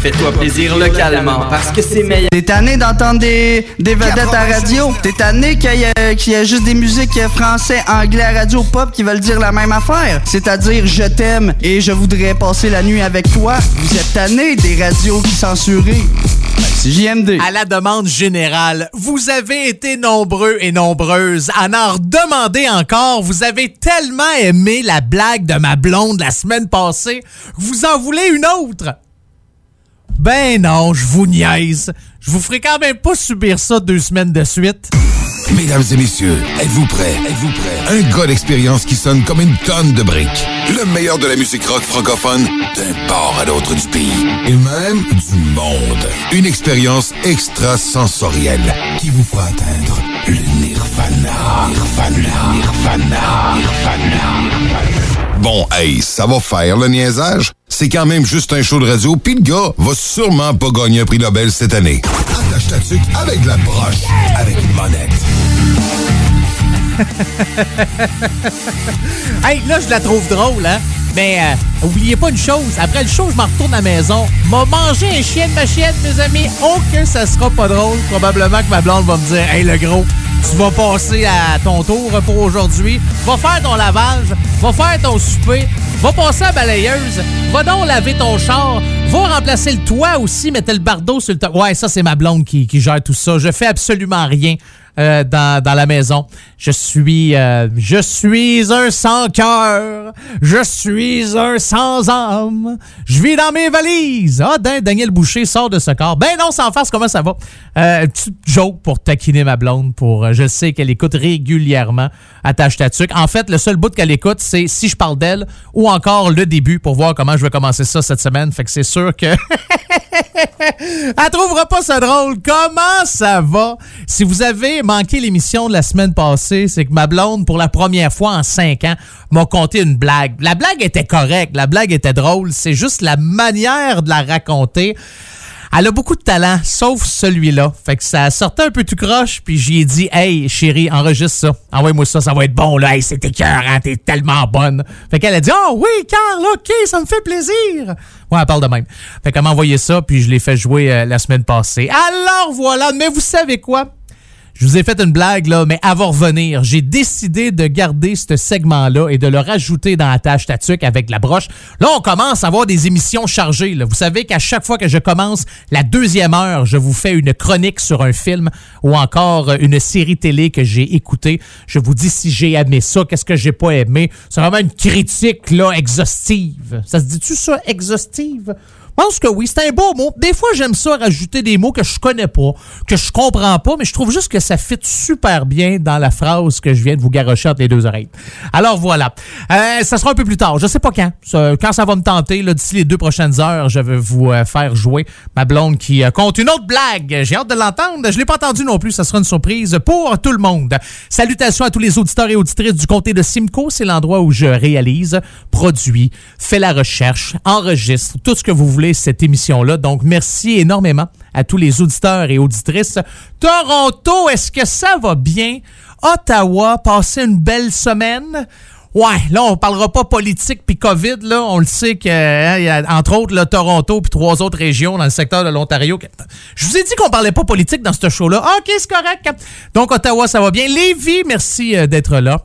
Fais-toi plaisir localement parce que c'est meilleur. T'es tanné d'entendre des, des vedettes à radio? T'es tanné qu'il y, a- qu'il y a juste des musiques français, anglais radio pop qui veulent dire la même affaire? C'est-à-dire je t'aime et je voudrais passer la nuit avec toi. Vous êtes tanné des radios qui censurent. Ben, c'est JMD. À la demande générale, vous avez été nombreux et nombreuses à en redemander encore. Vous avez tellement aimé la blague de ma blonde la semaine passée que vous en voulez une autre? Ben non, je vous niaise. Je vous ferai quand même pas subir ça deux semaines de suite. Mesdames et messieurs, êtes-vous prêts? Êtes-vous prêts? Un gars d'expérience qui sonne comme une tonne de briques. Le meilleur de la musique rock francophone d'un port à l'autre du pays. Et même du monde. Une expérience extrasensorielle qui vous fera atteindre le nirvana. Nirvana. Nirvana. Nirvana. Bon, hey, ça va faire le niaisage. C'est quand même juste un show de radio, pis le gars va sûrement pas gagner un prix Nobel cette année. Attache ta tuque avec la broche, avec une monette. Hey, là, je la trouve drôle, hein? Mais euh, oubliez pas une chose, après le show, je m'en retourne à la maison. M'a mangé un chien de ma chienne, mes amis. Oh que ça sera pas drôle. Probablement que ma blonde va me dire Hey le gros, tu vas passer à ton tour pour aujourd'hui. Va faire ton lavage, va faire ton souper, va passer à la balayeuse, va donc laver ton char, va remplacer le toit aussi, mettre le bardeau sur le toit. Ouais, ça, c'est ma blonde qui, qui gère tout ça. Je fais absolument rien. euh, dans, dans la maison. Je suis euh, je suis un sans cœur. Je suis un sans âme. Je vis dans mes valises. Ah, Dan- Daniel Boucher sort de ce corps. Ben non, sans face, comment ça va? Euh, petite joke pour taquiner ma blonde. Pour, euh, je sais qu'elle écoute régulièrement Attache ta. En fait, le seul bout qu'elle écoute, c'est si je parle d'elle ou encore le début pour voir comment je vais commencer ça cette semaine. Fait que c'est sûr que elle trouvera pas ça drôle. Comment ça va? Si vous avez manqué l'émission de la semaine passée, c'est que ma blonde, pour la première fois en cinq ans, m'a conté une blague. La blague était correcte, la blague était drôle. C'est juste la manière de la raconter. Elle a beaucoup de talent, sauf celui-là. Fait que ça sortait un peu tout croche, puis j'y ai dit Hey, chérie, enregistre ça. Envoie-moi ça, ça va être bon, là. Hey, c'est écœurant, t'es tellement bonne. Fait qu'elle a dit Oh oui, Carl, OK, ça me fait plaisir. Ouais, elle parle de même. Fait qu'elle m'a envoyé ça, puis je l'ai fait jouer euh, la semaine passée. Alors voilà, mais vous savez quoi? Je vous ai fait une blague, là, mais avant de revenir, j'ai décidé de garder ce segment-là et de le rajouter dans la tâche tatuc avec la broche. Là, on commence à avoir des émissions chargées. Vous savez qu'à chaque fois que je commence la deuxième heure, je vous fais une chronique sur un film ou encore euh, une série télé que j'ai écoutée. Je vous dis si j'ai aimé ça, qu'est-ce que j'ai pas aimé. C'est vraiment une critique, là, exhaustive. Ça se dit-tu ça, exhaustive? Je pense que oui, c'est un beau mot. Des fois, j'aime ça rajouter des mots que je connais pas, que je comprends pas, mais je trouve juste que ça fit super bien dans la phrase que je viens de vous garrocher entre les deux oreilles. Alors voilà. Euh, ça sera un peu plus tard. Je sais pas quand. Quand ça va me tenter, d'ici les deux prochaines heures, je vais vous euh, faire jouer ma blonde qui euh, compte une autre blague. J'ai hâte de l'entendre. Je l'ai pas entendu non plus. Ça sera une surprise pour tout le monde. Salutations à tous les auditeurs et auditrices du comté de Simcoe. C'est l'endroit où je réalise, produis, fais la recherche, enregistre, tout ce que vous voulez cette émission-là. Donc, merci énormément à tous les auditeurs et auditrices. Toronto, est-ce que ça va bien? Ottawa, passez une belle semaine. Ouais, là, on parlera pas politique puis COVID, là. On le sait que, hein, y a, entre autres, là, Toronto puis trois autres régions dans le secteur de l'Ontario. Je vous ai dit qu'on parlait pas politique dans ce show-là. Ah, OK, c'est correct. Donc, Ottawa, ça va bien. Lévis, merci euh, d'être là.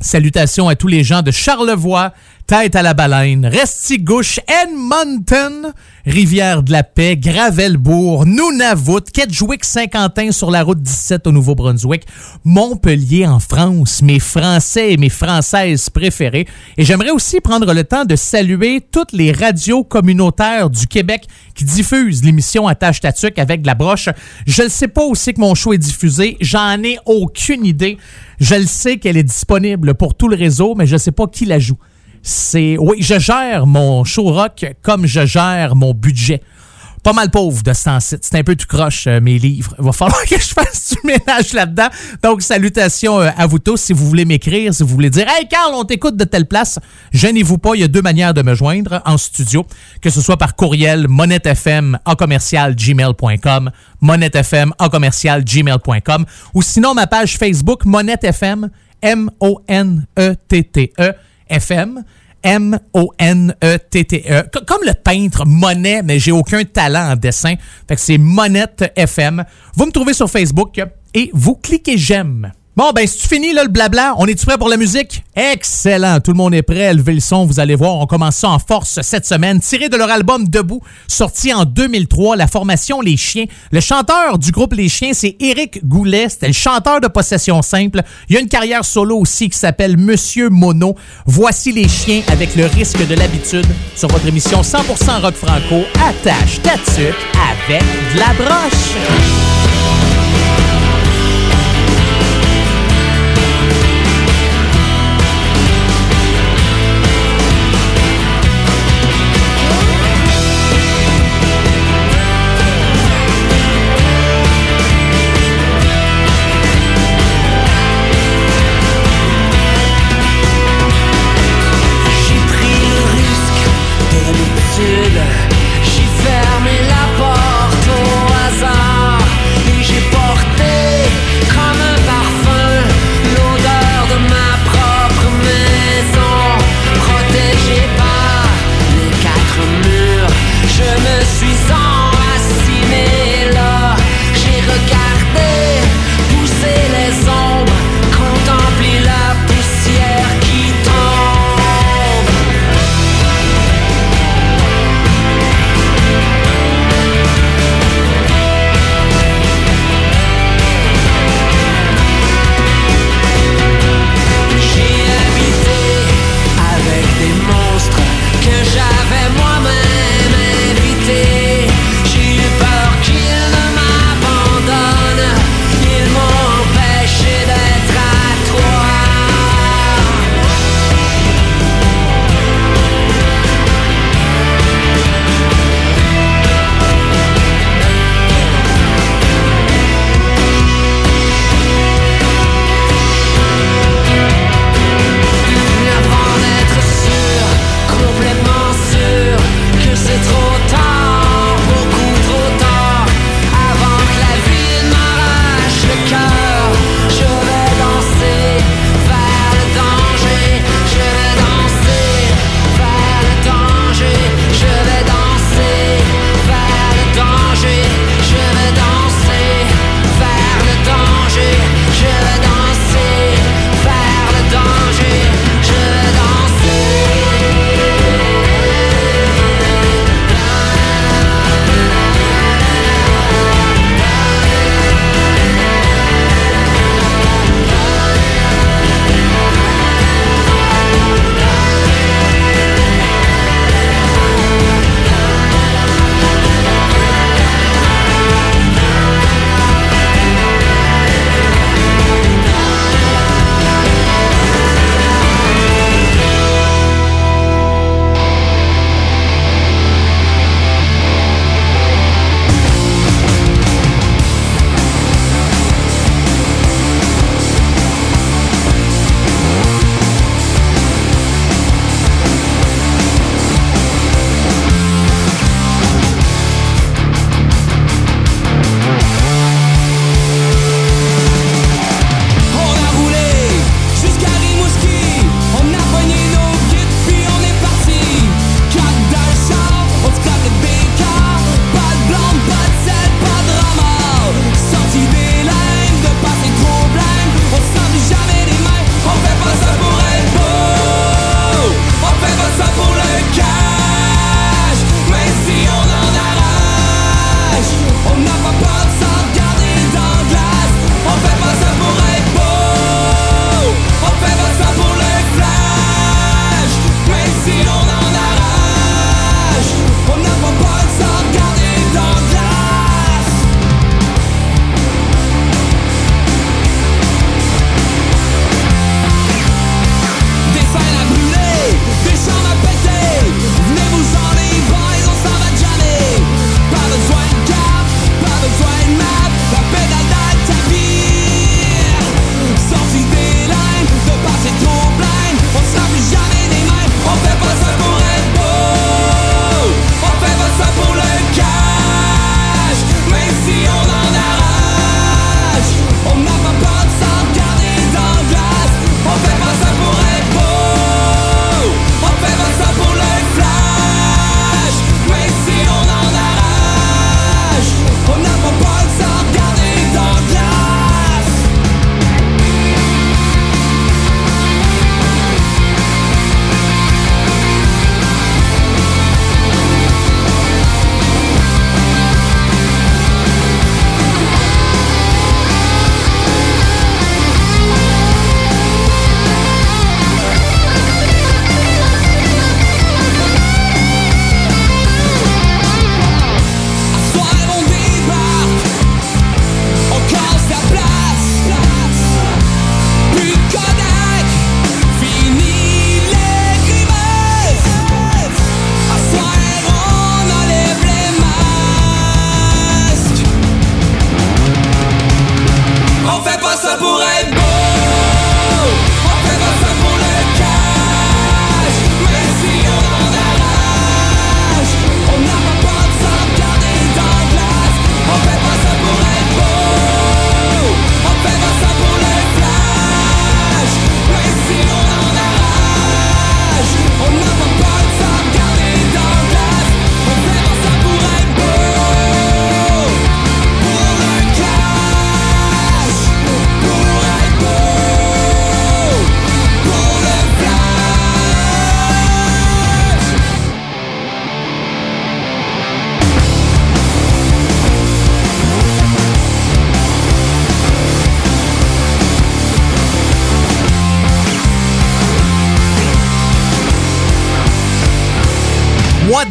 Salutations à tous les gens de Charlevoix, Tête à la Baleine, Restigouche, Edmonton, Rivière-de-la-Paix, Gravelbourg, Nunavut, Kedgewick-Saint-Quentin sur la route 17 au Nouveau-Brunswick, Montpellier en France, mes Français et mes Françaises préférées. Et j'aimerais aussi prendre le temps de saluer toutes les radios communautaires du Québec qui diffusent l'émission Attache Tatuc avec de la broche. Je ne sais pas aussi que mon show est diffusé. J'en ai aucune idée. Je le sais qu'elle est disponible pour tout le réseau, mais je ne sais pas qui la joue. C'est oui, je gère mon show rock comme je gère mon budget. pas mal pauvre de ce temps-ci. C'est un peu tout croche, euh, mes livres. Il va falloir que je fasse du ménage là-dedans. Donc, salutations euh, à vous tous. Si vous voulez m'écrire, si vous voulez dire Hey, Carl, on t'écoute de telle place, gênez-vous pas. Il y a deux manières de me joindre en studio, que ce soit par courriel monettefm en commercial gmail.com, monettefm gmail.com, ou sinon ma page Facebook monettefm, M-O-N-E-T-T-E, FM. M-O-N-E-T-T-E. Comme le peintre Monet, mais j'ai aucun talent en dessin. Fait que c'est Monette FM. Vous me trouvez sur Facebook et vous cliquez j'aime. Bon, ben, si tu finis là, le blabla, on est-tu prêt pour la musique? Excellent! Tout le monde est prêt. Levez le son, vous allez voir. On commence ça en force cette semaine. Tiré de leur album Debout, sorti en 2003, la formation Les Chiens. Le chanteur du groupe Les Chiens, c'est Éric Goulet. C'était le chanteur de Possession Simple. Il y a une carrière solo aussi qui s'appelle Monsieur Mono. Voici Les Chiens avec le risque de l'habitude sur votre émission 100% rock franco. Attache ta avec de la broche. Pas ça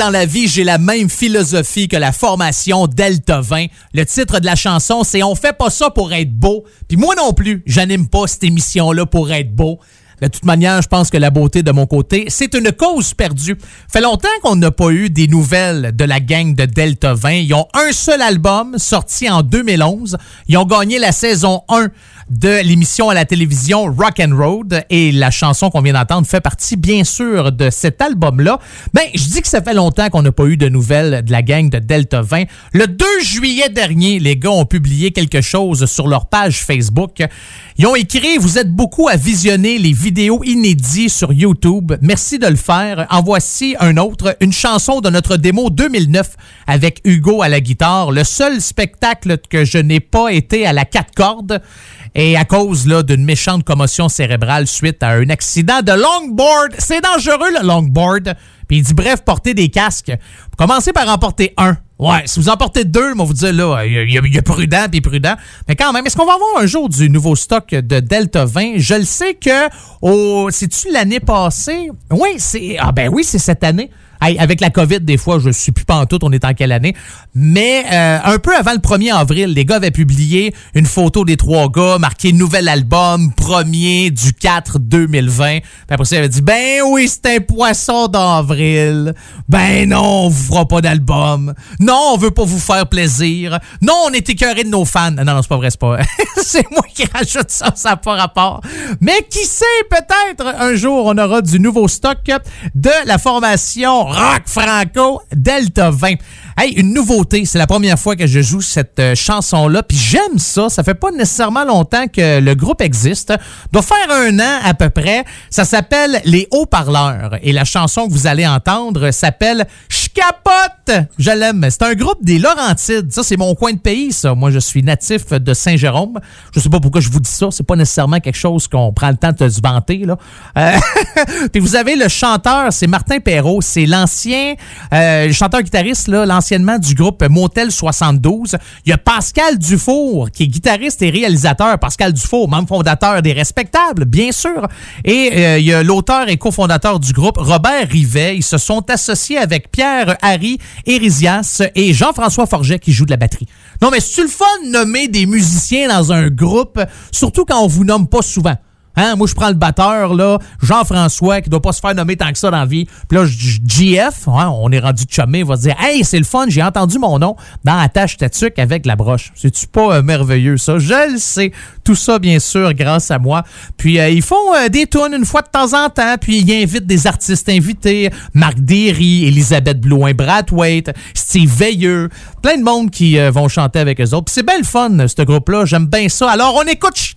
dans la vie, j'ai la même philosophie que la formation Delta 20. Le titre de la chanson, c'est On fait pas ça pour être beau. Puis moi non plus, j'anime pas cette émission-là pour être beau. De toute manière, je pense que la beauté de mon côté, c'est une cause perdue. Fait longtemps qu'on n'a pas eu des nouvelles de la gang de Delta 20. Ils ont un seul album sorti en 2011. Ils ont gagné la saison 1 de l'émission à la télévision Rock and Road et la chanson qu'on vient d'entendre fait partie bien sûr de cet album-là. Ben, je dis que ça fait longtemps qu'on n'a pas eu de nouvelles de la gang de Delta 20. Le 2 juillet dernier, les gars ont publié quelque chose sur leur page Facebook. Ils ont écrit Vous êtes beaucoup à visionner les vidéos inédites sur YouTube. Merci de le faire. En voici un autre, une chanson de notre démo 2009 avec Hugo à la guitare. Le seul spectacle que je n'ai pas été à la quatre cordes. Et à cause d'une méchante commotion cérébrale suite à un accident de longboard. C'est dangereux le longboard. Puis il dit bref, portez des casques. Commencez par en porter un. Ouais, si vous en portez deux, moi vous dire là, il y, a- prudent puis prudent. Mais quand même, est-ce qu'on va avoir un jour du nouveau stock de Delta 20 Je le sais que au c'est-tu l'année passée? Oui, c'est ah ben oui, c'est cette année. Avec la COVID, des fois, je suis plus pantoute, on est en quelle année? Mais euh, un peu avant le 1er avril, les gars avaient publié une photo des trois gars, marqué nouvel album, premier du 4 2020. Puis après ça, ils avaient dit, ben oui, c'est un poisson d'avril. Ben non, on vous fera pas d'album. Non, on veut pas vous faire plaisir. Non, on est écœuré de nos fans. Non, non, c'est pas vrai, c'est pas c'est moi qui rajoute ça, ça n'a pas rapport. Mais qui sait, peut-être un jour, on aura du nouveau stock de la formation Rock Franco Delta 20. Hey, une nouveauté, c'est la première fois que je joue cette euh, chanson-là, puis j'aime ça. Ça fait pas nécessairement longtemps que le groupe existe. Doit faire un an à peu près. Ça s'appelle Les Haut-Parleurs. Et la chanson que vous allez entendre s'appelle capote! Je l'aime. C'est un groupe des Laurentides. Ça, c'est mon coin de pays, ça. Moi, je suis natif de Saint-Jérôme. Je sais pas pourquoi je vous dis ça. C'est pas nécessairement quelque chose qu'on prend le temps de se vanter, là. Euh, puis vous avez le chanteur, c'est Martin Perrault. C'est l'ancien euh, chanteur-guitariste, là, l'anciennement du groupe Motel 72. Il y a Pascal Dufour, qui est guitariste et réalisateur. Pascal Dufour, membre fondateur des Respectables, bien sûr. Et euh, il y a l'auteur et cofondateur du groupe, Robert Rivet. Ils se sont associés avec Pierre Harry Hérisias et Jean-François Forget qui joue de la batterie. Non, mais c'est-tu le fun de nommer des musiciens dans un groupe, surtout quand on vous nomme pas souvent? Hein, moi, je prends le batteur, là, Jean-François, qui doit pas se faire nommer tant que ça dans la vie. Puis là, JF, hein, on est rendu chumé, va se dire Hey, c'est le fun, j'ai entendu mon nom dans Attache Tatuc avec la broche. C'est-tu pas euh, merveilleux, ça? Je le sais. Tout ça, bien sûr, grâce à moi. Puis, euh, ils font euh, des tunes une fois de temps en temps, puis ils invitent des artistes invités. Marc Derry, Elisabeth Blouin-Brathwaite, Steve Veilleux, plein de monde qui vont chanter avec eux autres. Puis c'est bien le fun, ce groupe-là. J'aime bien ça. Alors, on écoute Je!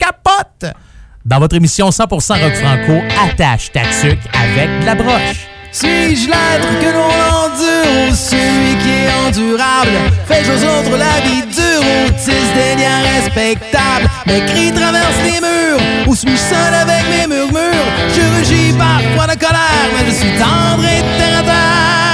Dans votre émission 100% Rock Franco, attache ta tuque avec de la broche. Suis-je l'être que l'on endure ou celui qui est endurable? Fais-je aux autres la vie dure ou tisse des liens respectables? Mes cris traversent les murs ou suis-je seul avec mes murmures? Je rugis parfois de colère mais je suis tendre et terre à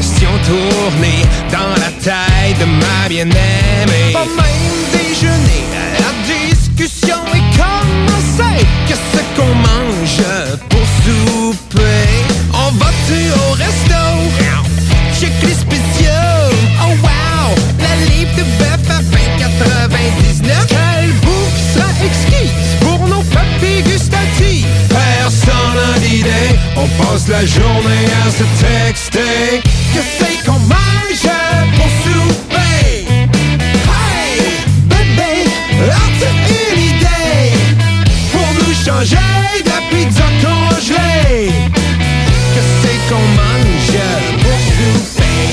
questions tournées dans la taille de ma bien-aimée. Pas même déjeuner la discussion est commencée. Qu'est-ce qu'on mange pour souper? On va-tu au resto? Check les spéciaux. Oh wow! La livre de bœuf à 20,99. Quelle bouffe sera exquise pour nos papilles gustatives? Personne n'a d'idée. On passe la journée à se texter. Qu'est-ce qu'on mange pour souper? Hey! Bébé, là t'as une idée Pour nous changer de pizza congelée? Qu'est-ce qu'on mange pour souper?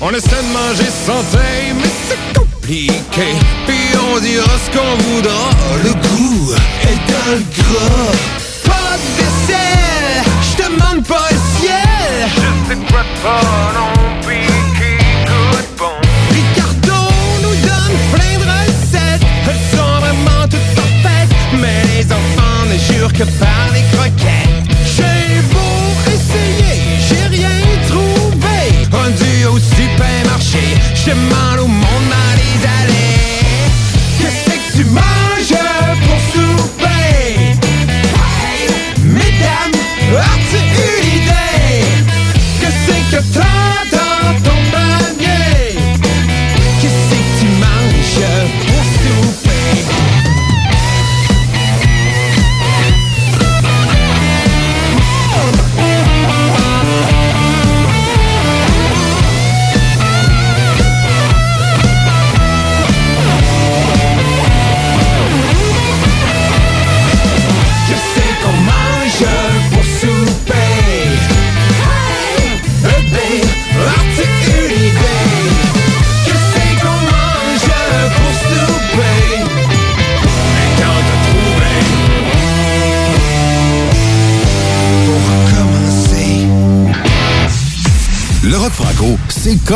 On essaie de manger sans feu Mais c'est compliqué Puis on dira ce qu'on voudra Le goût est d'un gros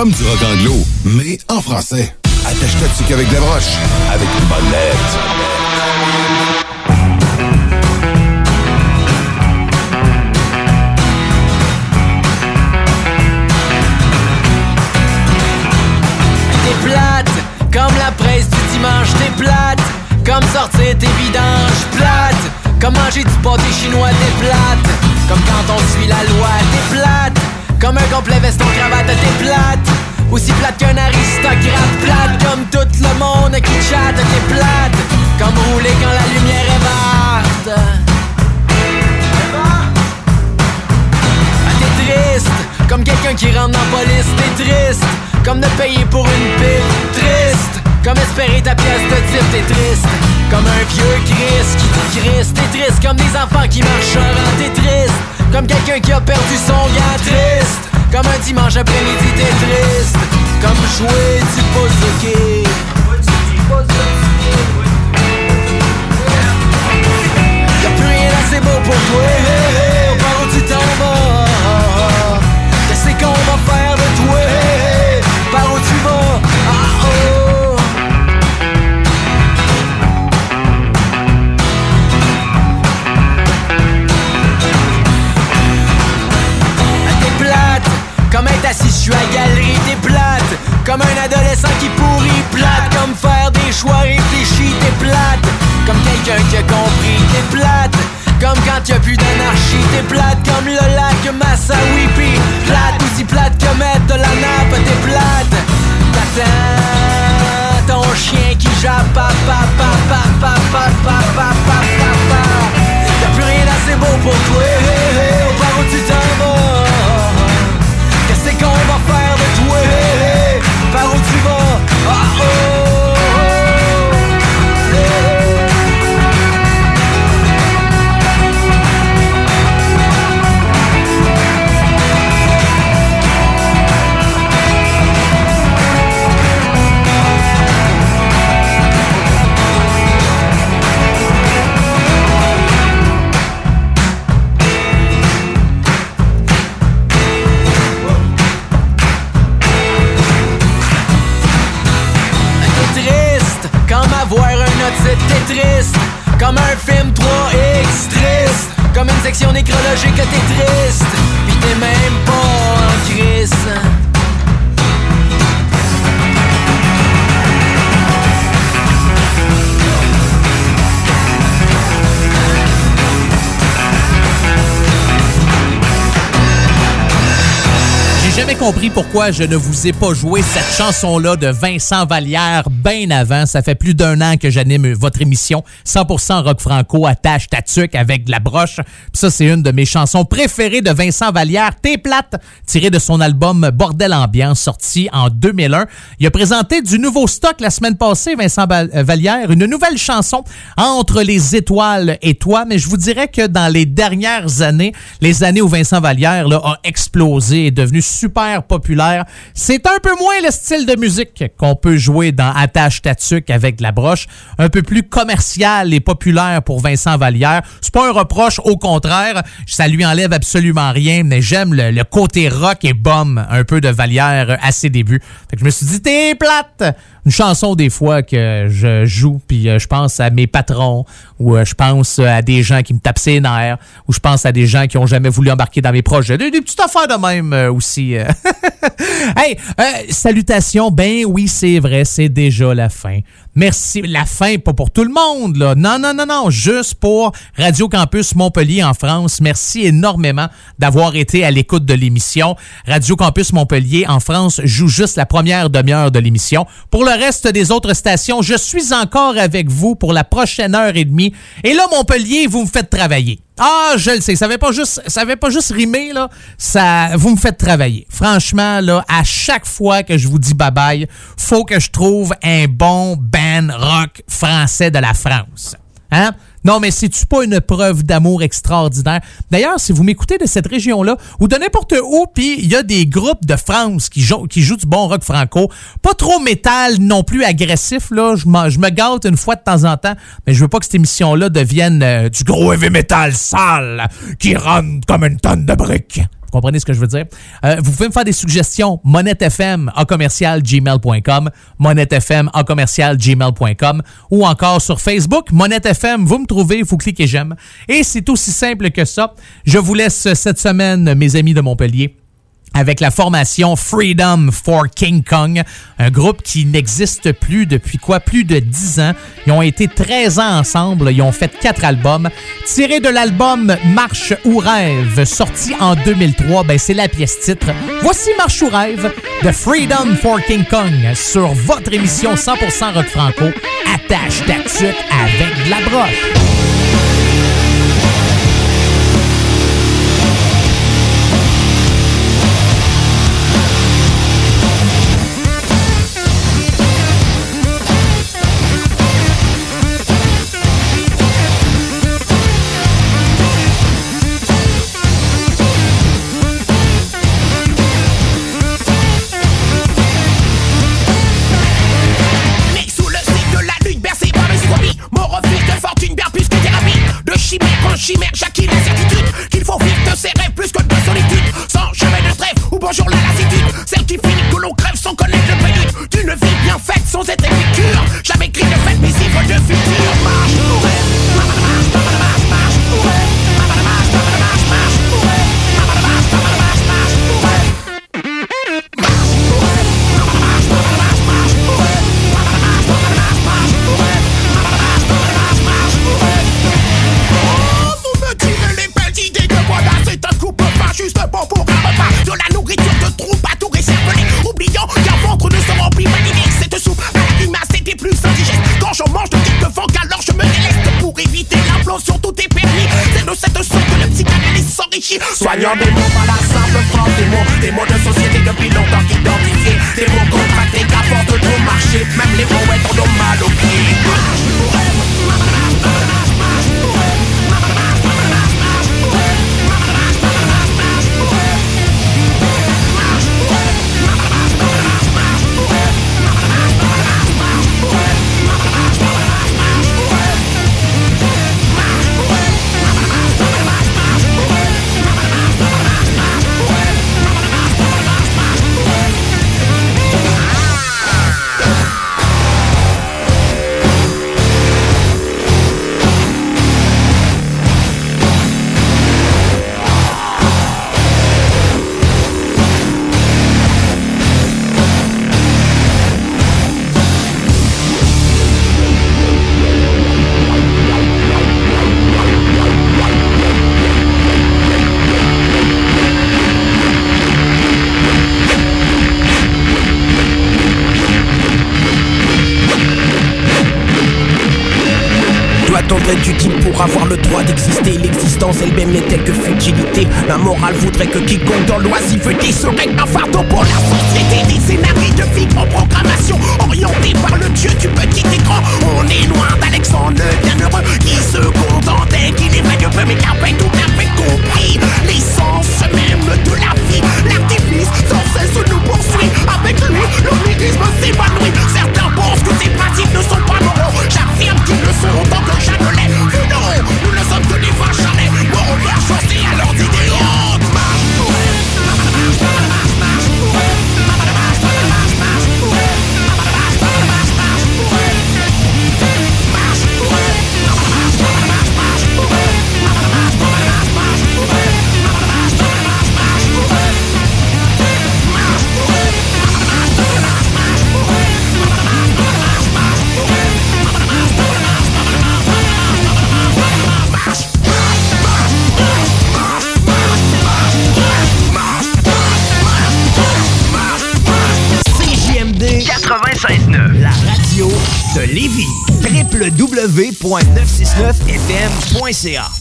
咱们几个。t'es triste Comme un vieux Chris qui crisse T'es triste comme des enfants qui marchent en T'es triste comme quelqu'un qui a perdu son gars Triste comme un dimanche après-midi T'es triste comme jouer du pozuki Y'a plus rien assez beau pour toi. On parle du temps mort. Qu'est-ce qu'on va faire? La galerie t'es plates Comme un adolescent qui pourrit plate Comme faire des choix réfléchis t'es plate Comme quelqu'un qui a compris t'es plate comme quand y'a plus d'anarchie, t'es plate comme le lac Massawipi Plate, aussi plate que mettre de la nappe, t'es plate t'as T'attends ton chien qui jappe, pa pa pa pa pa pa pa pa pa pa Y'a plus rien assez beau pour toi compris pourquoi je ne vous ai pas joué cette chanson-là de Vincent Vallière bien avant. Ça fait plus d'un an que j'anime votre émission 100% rock franco attache tatuc avec la broche. Ça, c'est une de mes chansons préférées de Vincent Vallière, T'es plate, tirée de son album Bordel Ambiance, sorti en 2001. Il a présenté du nouveau stock la semaine passée, Vincent euh, Vallière, une nouvelle chanson entre les étoiles et toi. Mais je vous dirais que dans les dernières années, les années où Vincent Vallière là, a explosé, est devenu super populaire, c'est un peu moins le style de musique qu'on peut jouer dans Attache Tatuc avec la broche, un peu plus commercial et populaire pour Vincent Vallière. C'est pas un reproche, au contraire, ça lui enlève absolument rien, mais j'aime le, côté rock et bum un peu de Vallière à ses débuts. Je me suis dit, t'es plate! Chanson des fois que je joue, puis euh, je pense à mes patrons, ou euh, je pense à des gens qui me tapent ses nerfs, ou je pense à des gens qui ont jamais voulu embarquer dans mes projets. Des, petites affaires de même euh, aussi. hey, salutations, ben oui, c'est vrai, c'est déjà la fin. Merci. La fin, pas pour tout le monde, là. Non, non, non, non. Juste pour Radio Campus Montpellier en France. Merci énormément d'avoir été à l'écoute de l'émission. Radio Campus Montpellier en France joue juste la première demi-heure de l'émission. Pour le reste des autres stations, je suis encore avec vous pour la prochaine heure et demie. Et là, Montpellier, vous me faites travailler. Ah, je le sais, ça avait pas juste, ça pas juste rimé là. Ça, vous me faites travailler. Franchement là, à chaque fois que je vous dis bye bye, faut que je trouve un bon band rock français de la France. Hein? Non, mais c'est-tu pas une preuve d'amour extraordinaire? D'ailleurs, si vous m'écoutez de cette région-là, ou de n'importe où, puis il y a des groupes de France qui jouent, du bon rock franco, pas trop métal non plus agressif, là, je me gâte une fois de temps en temps, mais je veux pas que cette émission-là devienne euh, du gros heavy metal sale, qui rentre comme une tonne de briques. Vous comprenez ce que je veux dire? Euh, vous pouvez me faire des suggestions. MonetteFM en commercial gmail.com, MonetteFM en commercial gmail.com ou encore sur Facebook, MonetteFM. Vous me trouvez, vous cliquez j'aime. Et c'est aussi simple que ça. Je vous laisse cette semaine, mes amis de Montpellier avec la formation Freedom for King Kong, un groupe qui n'existe plus depuis quoi? Plus de 10 ans. Ils ont été 13 ans ensemble, ils ont fait quatre albums. Tiré de l'album Marche ou rêve, sorti en 2003, ben c'est la pièce titre. Voici Marche ou rêve de Freedom for King Kong sur votre émission 100% rock franco. Attache ta tuque avec de la broche. y'all be.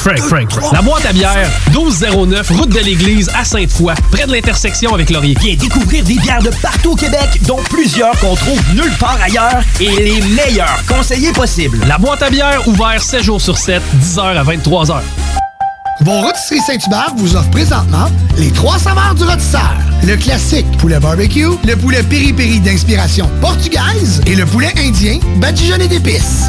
Frank, Frank, Frank. La boîte à bière, 1209, route de l'église à Sainte-Foy, près de l'intersection avec Laurier. Viens découvrir des bières de partout au Québec, dont plusieurs qu'on trouve nulle part ailleurs et les meilleurs conseillers possibles. La boîte à bière, ouvert 7 jours sur 7, 10h à 23h. Vos rôtisseries Saint-Hubert vous offrent présentement les trois saveurs du rôtisseur. Le classique poulet barbecue, le poulet piri-piri d'inspiration portugaise et le poulet indien badigeonné d'épices.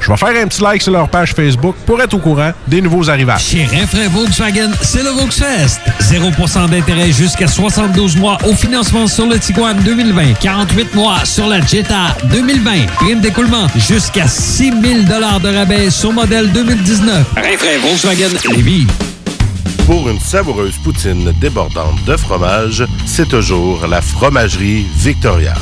Je vais faire un petit like sur leur page Facebook pour être au courant des nouveaux arrivages. Chez Renfrais Volkswagen, c'est le Volksfest. 0% d'intérêt jusqu'à 72 mois au financement sur le Tiguan 2020. 48 mois sur la Jetta 2020. Prime d'écoulement jusqu'à 6 000 de rabais sur modèle 2019. Renfrais Volkswagen Lévis. Pour une savoureuse poutine débordante de fromage, c'est toujours la Fromagerie Victoria.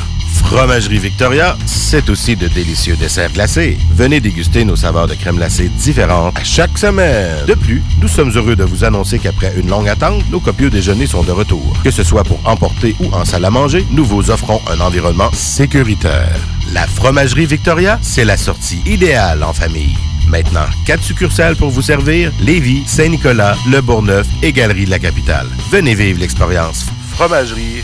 Fromagerie Victoria, c'est aussi de délicieux desserts glacés. Venez déguster nos saveurs de crème glacée différentes à chaque semaine. De plus, nous sommes heureux de vous annoncer qu'après une longue attente, nos copieux déjeuners sont de retour. Que ce soit pour emporter ou en salle à manger, nous vous offrons un environnement sécuritaire. La Fromagerie Victoria, c'est la sortie idéale en famille. Maintenant, quatre succursales pour vous servir Lévis, Saint-Nicolas, Le Bourgneuf et Galerie de la Capitale. Venez vivre l'expérience Fromagerie.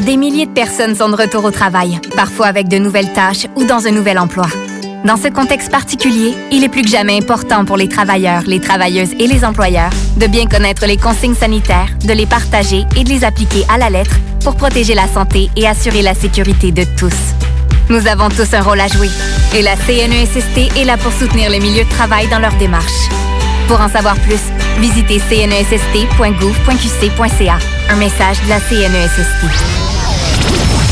Des milliers de personnes sont de retour au travail, parfois avec de nouvelles tâches ou dans un nouvel emploi. Dans ce contexte particulier, il est plus que jamais important pour les travailleurs, les travailleuses et les employeurs de bien connaître les consignes sanitaires, de les partager et de les appliquer à la lettre pour protéger la santé et assurer la sécurité de tous. Nous avons tous un rôle à jouer et la CNESST est là pour soutenir les milieux de travail dans leur démarche. Pour en savoir plus, visitez cnesst.gouv.qc.ca. Un message de la CNESST.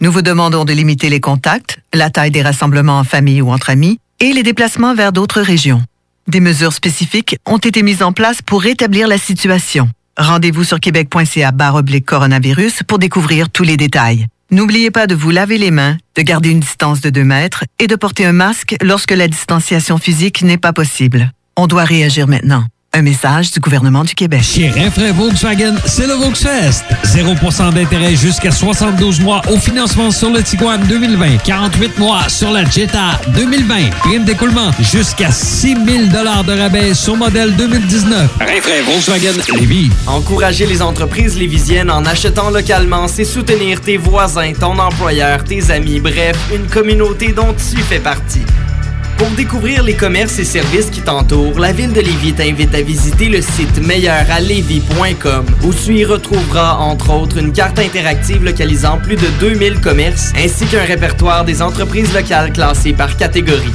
Nous vous demandons de limiter les contacts, la taille des rassemblements en famille ou entre amis et les déplacements vers d'autres régions. Des mesures spécifiques ont été mises en place pour rétablir la situation. Rendez-vous sur québec.ca oblique coronavirus pour découvrir tous les détails. N'oubliez pas de vous laver les mains, de garder une distance de 2 mètres et de porter un masque lorsque la distanciation physique n'est pas possible. On doit réagir maintenant. Un message du gouvernement du Québec. Chez Renfrais Volkswagen, c'est le Volksfest. 0% d'intérêt jusqu'à 72 mois au financement sur le Tiguan 2020. 48 mois sur la Jetta 2020. Prime d'écoulement jusqu'à 6 000 de rabais sur modèle 2019. Renfrais Volkswagen Lévis. Encourager les entreprises lévisiennes en achetant localement, c'est soutenir tes voisins, ton employeur, tes amis, bref, une communauté dont tu fais partie. Pour découvrir les commerces et services qui t'entourent, la ville de Lévis t'invite à visiter le site meilleuralevis.com où tu y retrouveras entre autres une carte interactive localisant plus de 2000 commerces ainsi qu'un répertoire des entreprises locales classées par catégorie.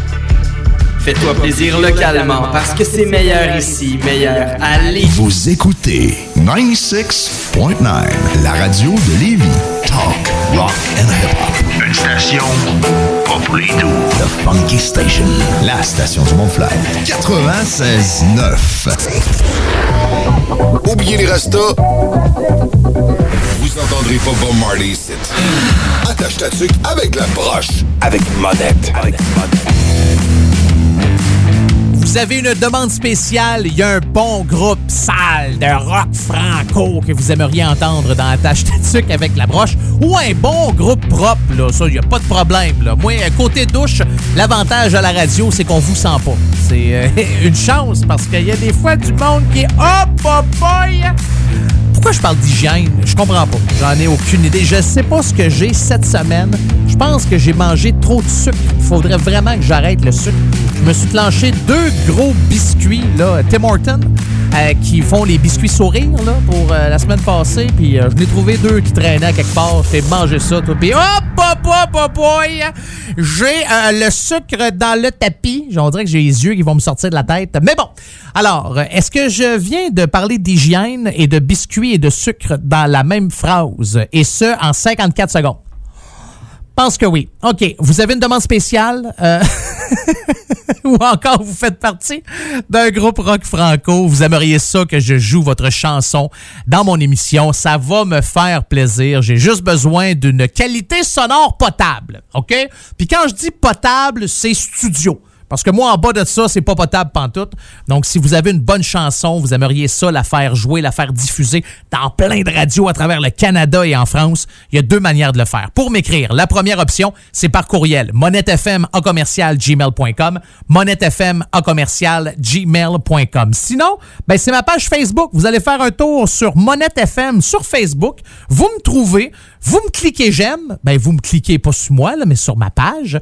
Fais-toi plaisir localement parce que c'est meilleur ici, meilleur à Lévis. Vous écoutez 96.9, la radio de Lévis. Talk, rock and hip-hop. Une station pas pour les doux. The Funky Station, la station du Mont-Flair. 96.9. Oubliez les restos. Vous entendrez pas Bob Marley ici. Attache ta tuque avec la broche. Avec monette. Avec monette. Vous avez une demande spéciale, il y a un bon groupe sale de rock franco que vous aimeriez entendre dans la tâche tatuc avec la broche, ou un bon groupe propre, là, ça, il n'y a pas de problème. Là. Moi, côté douche, l'avantage à la radio, c'est qu'on vous sent pas. C'est euh, une chance, parce qu'il y a des fois du monde qui est « Hop, oh boy! » Pourquoi je parle d'hygiène? Je comprends pas. J'en ai aucune idée. Je sais pas ce que j'ai cette semaine. Je pense que j'ai mangé trop de sucre. Il faudrait vraiment que j'arrête le sucre. Je me suis clenché deux gros biscuits, là, Tim Horton, euh, qui font les biscuits sourires, là, pour euh, la semaine passée. Puis euh, je n'ai trouvé deux qui traînaient quelque part. J'ai mangé ça, tout. Puis hop, hop, hop! J'ai le sucre dans le tapis. On que j'ai les yeux qui vont me sortir de la tête. Mais bon. Alors, est-ce que je viens de parler d'hygiène et de biscuits et de sucre dans la même phrase? Et ce, en 54 secondes. pense que oui. OK. Vous avez une demande spéciale? euh, ou encore vous faites partie d'un groupe rock franco. Vous aimeriez ça que je joue votre chanson dans mon émission. Ça va me faire plaisir. J'ai juste besoin d'une qualité sonore potable. OK? Puis quand je dis potable, c'est studio. Parce que moi, en bas de ça, c'est pas potable pantoute. Donc, si vous avez une bonne chanson, vous aimeriez ça, la faire jouer, la faire diffuser dans plein de radios à travers le Canada et en France, il y a deux manières de le faire. Pour m'écrire, la première option, c'est par courriel. monettefm en commercial gmail.com. monettefm en commercial gmail.com. Sinon, ben, c'est ma page Facebook. Vous allez faire un tour sur Monette FM sur Facebook. Vous me trouvez, vous me cliquez j'aime. Ben, vous me cliquez pas sur moi, là, mais sur ma page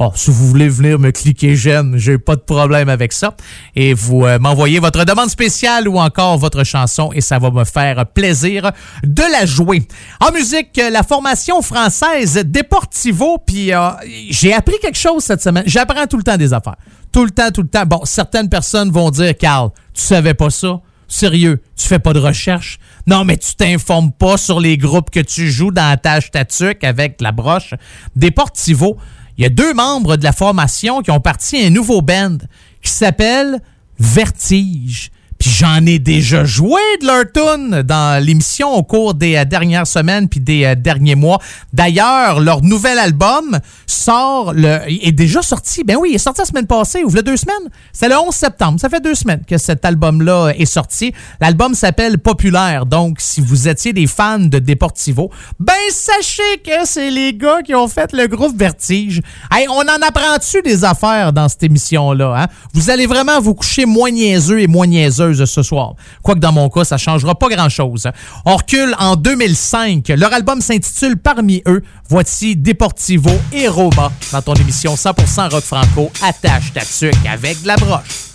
Oh, si vous voulez venir me cliquer j'aime, j'ai pas de problème avec ça. Et vous euh, m'envoyez votre demande spéciale ou encore votre chanson et ça va me faire plaisir de la jouer. En musique, la formation française Deportivo, puis euh, j'ai appris quelque chose cette semaine. J'apprends tout le temps des affaires. Tout le temps, tout le temps. Bon, certaines personnes vont dire, Carl, tu savais pas ça? Sérieux, tu fais pas de recherche? Non, mais tu t'informes pas sur les groupes que tu joues dans la tâche tatuc avec la broche. Deportivo, il y a deux membres de la formation qui ont parti un nouveau band qui s'appelle Vertige. Puis j'en ai déjà joué de leur tune dans l'émission au cours des euh, dernières semaines puis des euh, derniers mois. D'ailleurs, leur nouvel album sort le est déjà sorti. Ben oui, il est sorti la semaine passée ou deux semaines. C'est le 11 septembre. Ça fait deux semaines que cet album-là est sorti. L'album s'appelle Populaire. Donc, si vous étiez des fans de Deportivo, ben sachez que c'est les gars qui ont fait le groupe Vertige. Hey, on en apprend-tu des affaires dans cette émission-là? Hein? Vous allez vraiment vous coucher moins niaiseux et moins niaiseux ce soir. Quoique dans mon cas, ça changera pas grand-chose. On recule en 2005. Leur album s'intitule Parmi eux. Voici Deportivo et Roma dans ton émission 100% rock franco. Attache ta tuque avec de la broche.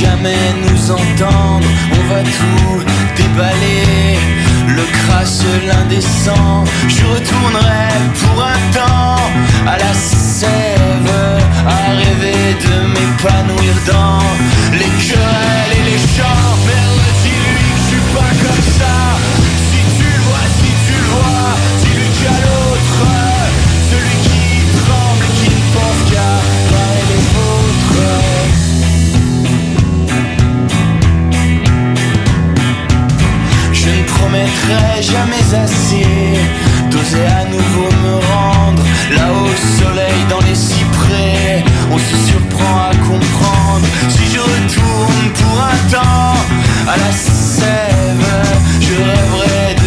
Jamais nous entendre, on tout déballer. Le crasse, l'indécent, je retournerai pour un temps à la sève, à rêver de m'épanouir dans les querelles et les chants. Merde, dis-lui que je suis pas comme ça. Promettrai jamais assez d'oser à nouveau me rendre là au soleil dans les cyprès. On se surprend à comprendre si je retourne pour un temps à la sève. Je rêverai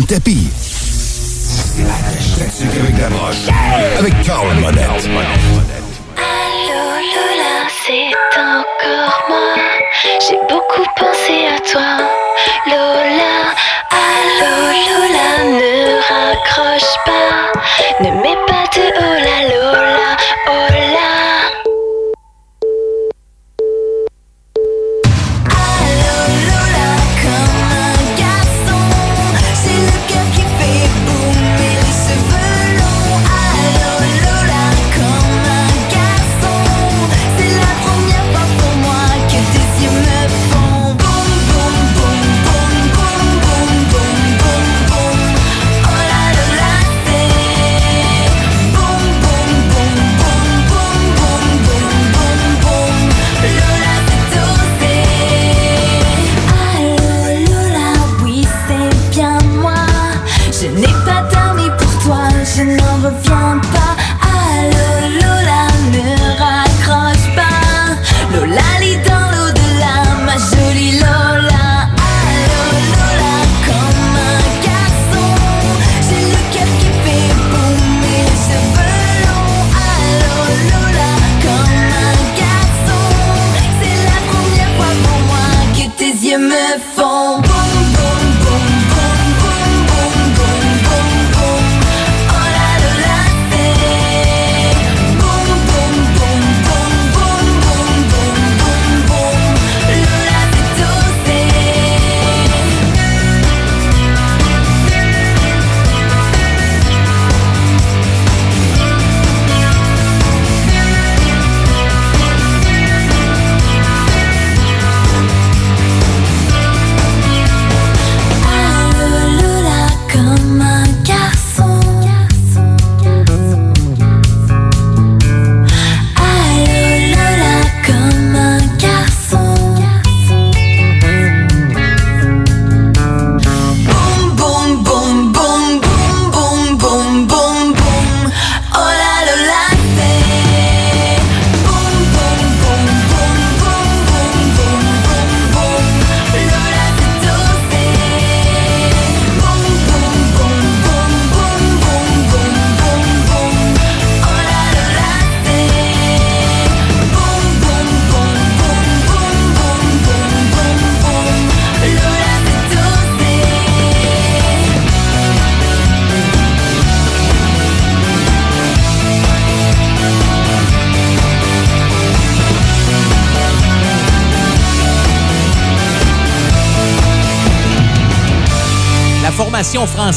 Antep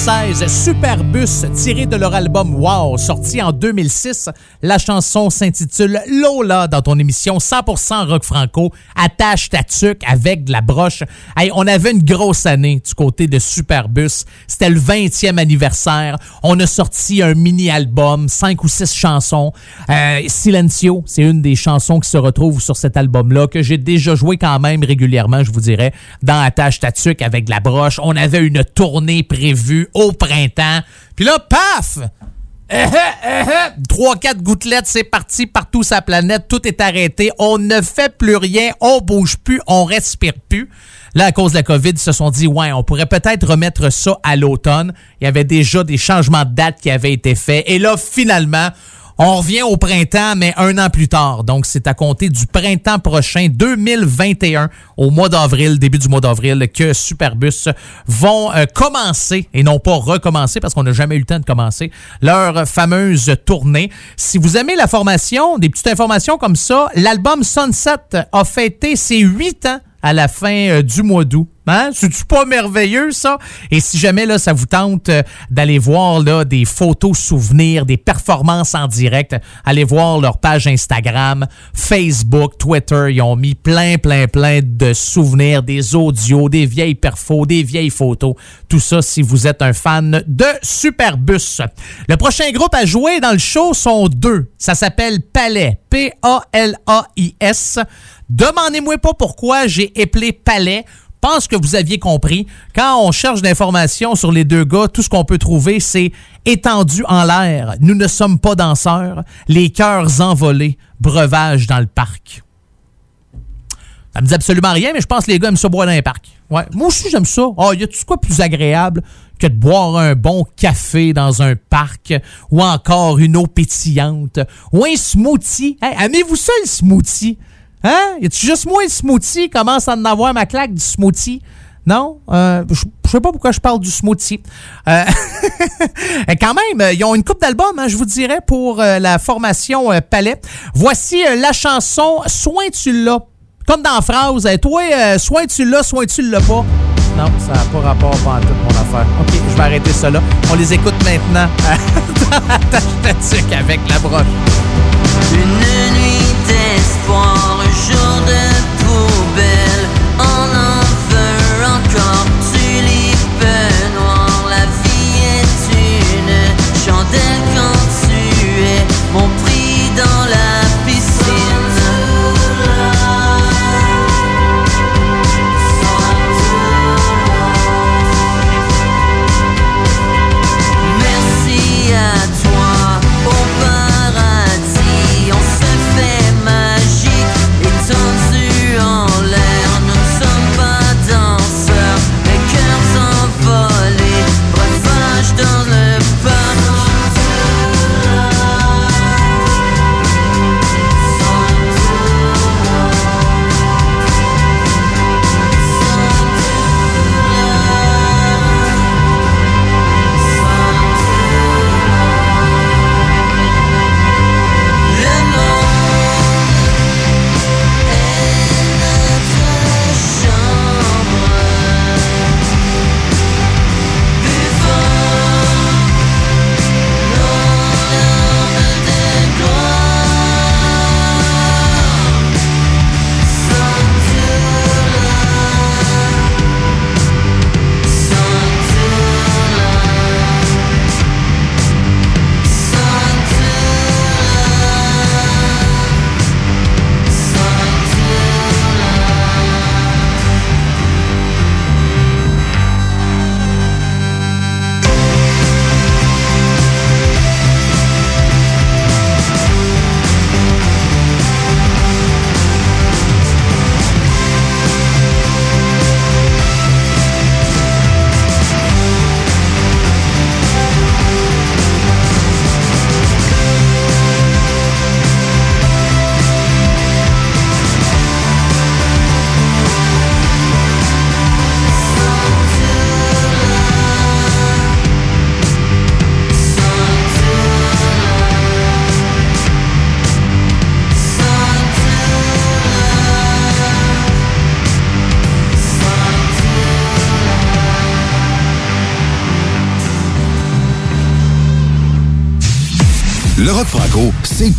Superbus, tirée de leur album Wow, sorti en 2006. La chanson s'intitule Lola dans ton émission 100% rock franco. Attache ta tuque avec de la broche. Hey, on avait une grosse année du côté de Superbus. C'était le 20e anniversaire. On a sorti un mini-album, cinq ou six chansons. Euh, Silencio, c'est une des chansons qui se retrouve sur cet album-là, que j'ai déjà joué quand même régulièrement, je vous dirais, dans Attache ta tuque avec de la broche. On avait une tournée prévue au printemps. Puis là, paf! Eh, eh, eh, Trois, quatre gouttelettes, c'est parti partout la planète, tout est arrêté, on ne fait plus rien, on bouge plus, on respire plus. Là, à cause de la COVID, ils se sont dit, ouais, on pourrait peut-être remettre ça à l'automne. Il y avait déjà des changements de date qui avaient été faits. Et là, finalement, on revient au printemps, mais un an plus tard. Donc, c'est à compter du printemps prochain, 2021, au mois d'avril, début du mois d'avril, que Superbus vont euh, commencer, et non pas recommencer, parce qu'on n'a jamais eu le temps de commencer, leur fameuse tournée. Si vous aimez la formation, des petites informations comme ça, l'album Sunset a fêté ses huit ans à la fin euh, du mois d'août. Hein? C'est-tu pas merveilleux, ça? Et si jamais là, ça vous tente euh, d'aller voir là, des photos souvenirs, des performances en direct, allez voir leur page Instagram, Facebook, Twitter. Ils ont mis plein, plein, plein de souvenirs, des audios, des vieilles perfos, des vieilles photos. Tout ça si vous êtes un fan de Superbus. Le prochain groupe à jouer dans le show sont deux. Ça s'appelle Palais. P-A-L-A-I-S. Demandez-moi pas pourquoi j'ai appelé Palais. Pense que vous aviez compris. Quand on cherche d'informations sur les deux gars, tout ce qu'on peut trouver, c'est étendu en l'air. Nous ne sommes pas danseurs. Les cœurs envolés. Breuvage dans le parc. Ça me dit absolument rien, mais je pense que les gars aiment ça boire dans les parcs. Ouais. Moi aussi, j'aime ça. Oh, y a-tu quoi plus agréable que de boire un bon café dans un parc ou encore une eau pétillante ou un smoothie? Hey, aimez-vous ça, le smoothie? Hein? Y a-tu juste moi, le smoothie? Commence à en avoir ma claque du smoothie? Non? Euh, je sais pas pourquoi je parle du smoothie. Euh, quand même, euh, ils ont une coupe d'albums, hein, je vous dirais, pour euh, la formation euh, Palais. Voici la chanson Soin tu l'as. Comme dans la phrase, euh, toi, soin tu l'as, soin tu l'as pas. Non, ça n'a pas rapport en toute mon affaire. OK, je vais arrêter ça là. On les écoute maintenant de tuque avec la broche. Une nuit d'espoir, un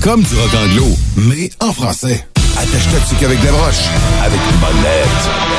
comme du rock anglo, mais en français. Attache ta tuque avec des broches, avec une bonne lettre.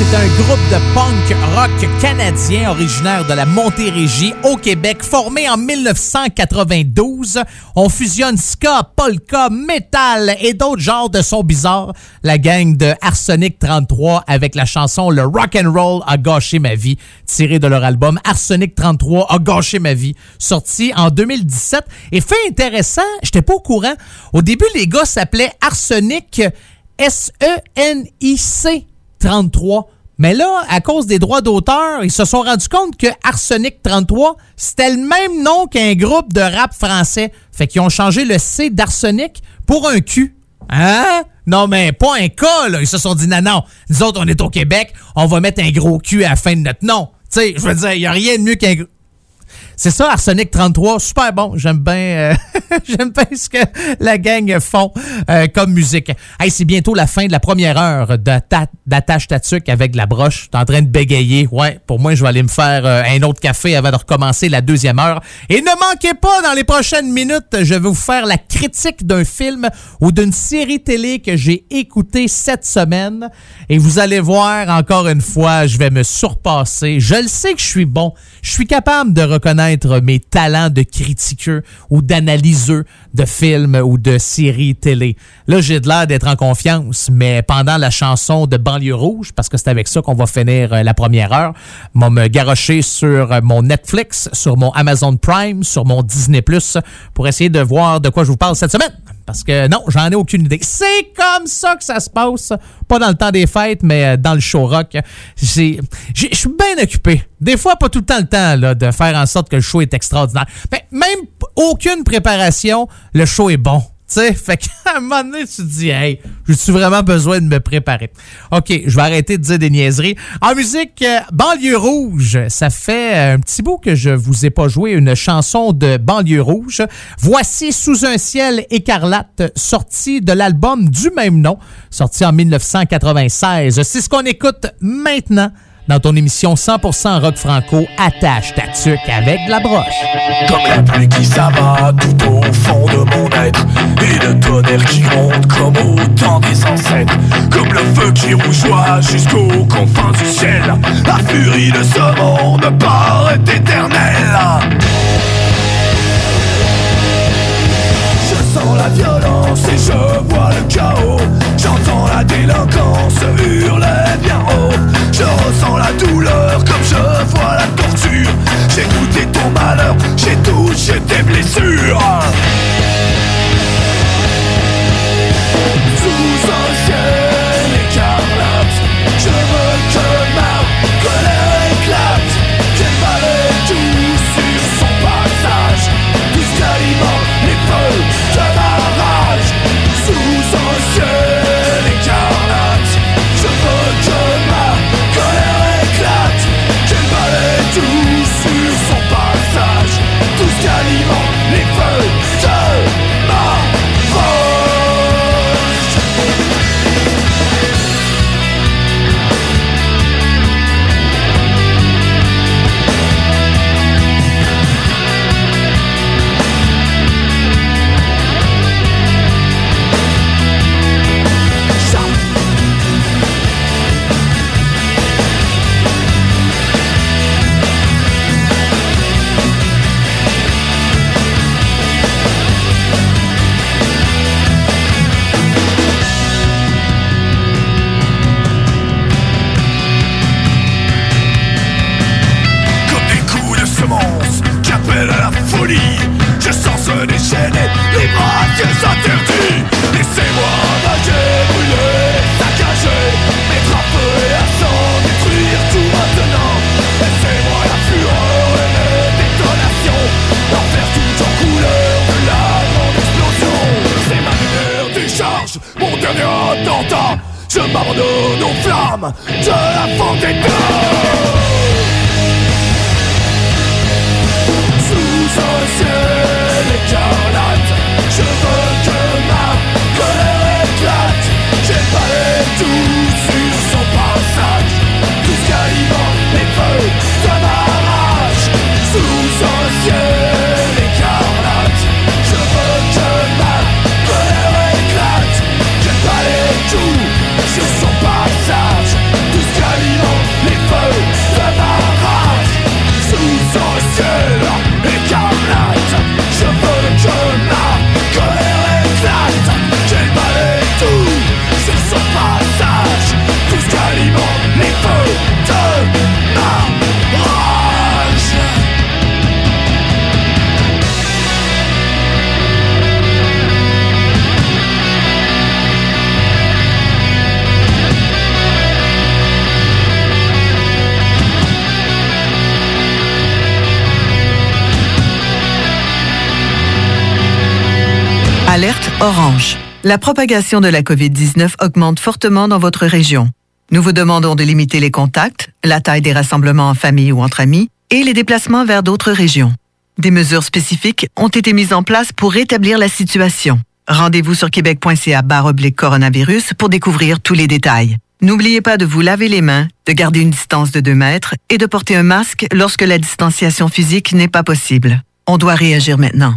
C'est un groupe de punk rock canadien originaire de la Montérégie au Québec, formé en 1992. On fusionne ska, polka, metal et d'autres genres de sons bizarres. La gang de Arsenic 33 avec la chanson Le Rock and Roll a gâché ma vie, tirée de leur album Arsenic 33 a gâché ma vie, sorti en 2017. Et fait intéressant, j'étais pas au courant. Au début, les gars s'appelaient Arsenic S-E-N-I-C 33. Mais là, à cause des droits d'auteur, ils se sont rendus compte que Arsenic 33, c'était le même nom qu'un groupe de rap français. Fait qu'ils ont changé le C d'Arsenic pour un Q. Hein? Non, mais pas un K, là. Ils se sont dit, non, non, nous autres, on est au Québec, on va mettre un gros Q à la fin de notre nom. Tu sais, je veux dire, il n'y a rien de mieux qu'un... C'est ça, Arsenic 33, super bon. J'aime bien euh, j'aime bien ce que la gang font euh, comme musique. C'est bientôt la fin de la première heure d'attache tatuc avec la broche. T'es en train de bégayer. Ouais, pour moi, je vais aller me faire euh, un autre café avant de recommencer la deuxième heure. Et ne manquez pas, dans les prochaines minutes, je vais vous faire la critique d'un film ou d'une série télé que j'ai écouté cette semaine. Et vous allez voir, encore une fois, je vais me surpasser. Je le sais que je suis bon. Je suis capable de reconnaître mes talents de critiqueux ou d'analyseux de films ou de séries télé. Là, j'ai de l'air d'être en confiance, mais pendant la chanson de Banlieue Rouge, parce que c'est avec ça qu'on va finir euh, la première heure, m'a me garoché sur euh, mon Netflix, sur mon Amazon Prime, sur mon Disney+, pour essayer de voir de quoi je vous parle cette semaine. Parce que non, j'en ai aucune idée. C'est comme ça que ça se passe. Pas dans le temps des fêtes, mais euh, dans le show rock. Je suis bien occupé. Des fois, pas tout le temps le temps de faire en sorte que le show est extraordinaire. Mais même aucune préparation, le show est bon. Sais, fait qu'à un moment donné, tu dis, hey, j'ai-tu vraiment besoin de me préparer? OK, je vais arrêter de dire des niaiseries. En musique, euh, Banlieue Rouge, ça fait euh, un petit bout que je vous ai pas joué une chanson de Banlieue Rouge. Voici Sous un ciel écarlate, sorti de l'album du même nom, sorti en 1996. C'est ce qu'on écoute maintenant dans ton émission 100% rock franco, attache ta tuque avec de la broche. Comme la pluie qui s'abat tout au fond de mon être Et le tonnerre qui monte comme au temps des ancêtres. Comme le feu qui rougeoie jusqu'aux confins du ciel La furie de ce monde paraît éternelle. Je sens la violence et je vois le chaos. J'entends la délinquance hurler bien haut je ressens la douleur comme je vois la torture. J'ai goûté ton malheur, j'ai touché tes blessures. La propagation de la COVID-19 augmente fortement dans votre région. Nous vous demandons de limiter les contacts, la taille des rassemblements en famille ou entre amis et les déplacements vers d'autres régions. Des mesures spécifiques ont été mises en place pour rétablir la situation. Rendez-vous sur québec.ca coronavirus pour découvrir tous les détails. N'oubliez pas de vous laver les mains, de garder une distance de 2 mètres et de porter un masque lorsque la distanciation physique n'est pas possible. On doit réagir maintenant.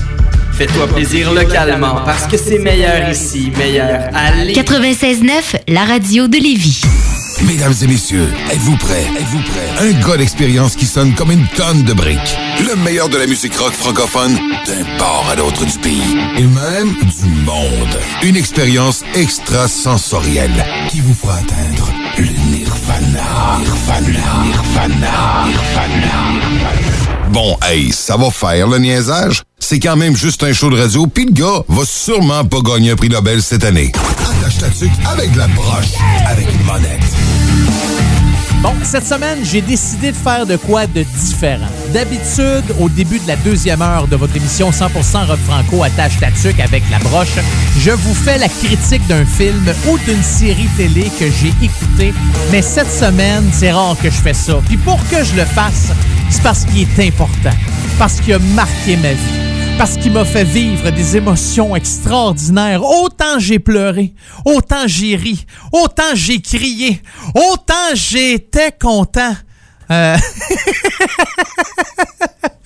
Fais-toi plaisir localement parce que c'est meilleur ici, meilleur Lévis. 96.9, la radio de Lévis. Mesdames et messieurs, êtes-vous prêts? Êtes-vous prêts? Un gars d'expérience qui sonne comme une tonne de briques. Le meilleur de la musique rock francophone d'un port à l'autre du pays. Et même du monde. Une expérience extrasensorielle qui vous fera atteindre le nirvana. Nirvana. Nirvana. Nirvana. Bon, hey, ça va faire le niaisage. C'est quand même juste un show de radio, puis le gars va sûrement pas gagner un prix Nobel cette année. Attache ta tuque avec la broche, avec une monette. Bon, cette semaine, j'ai décidé de faire de quoi de différent. D'habitude, au début de la deuxième heure de votre émission 100% Rock Franco attache ta tuque avec la broche, je vous fais la critique d'un film ou d'une série télé que j'ai écouté. Mais cette semaine, c'est rare que je fais ça. Puis pour que je le fasse, c'est parce qu'il est important. Parce qu'il a marqué ma vie parce qu'il m'a fait vivre des émotions extraordinaires. Autant j'ai pleuré, autant j'ai ri, autant j'ai crié, autant j'étais content. Euh,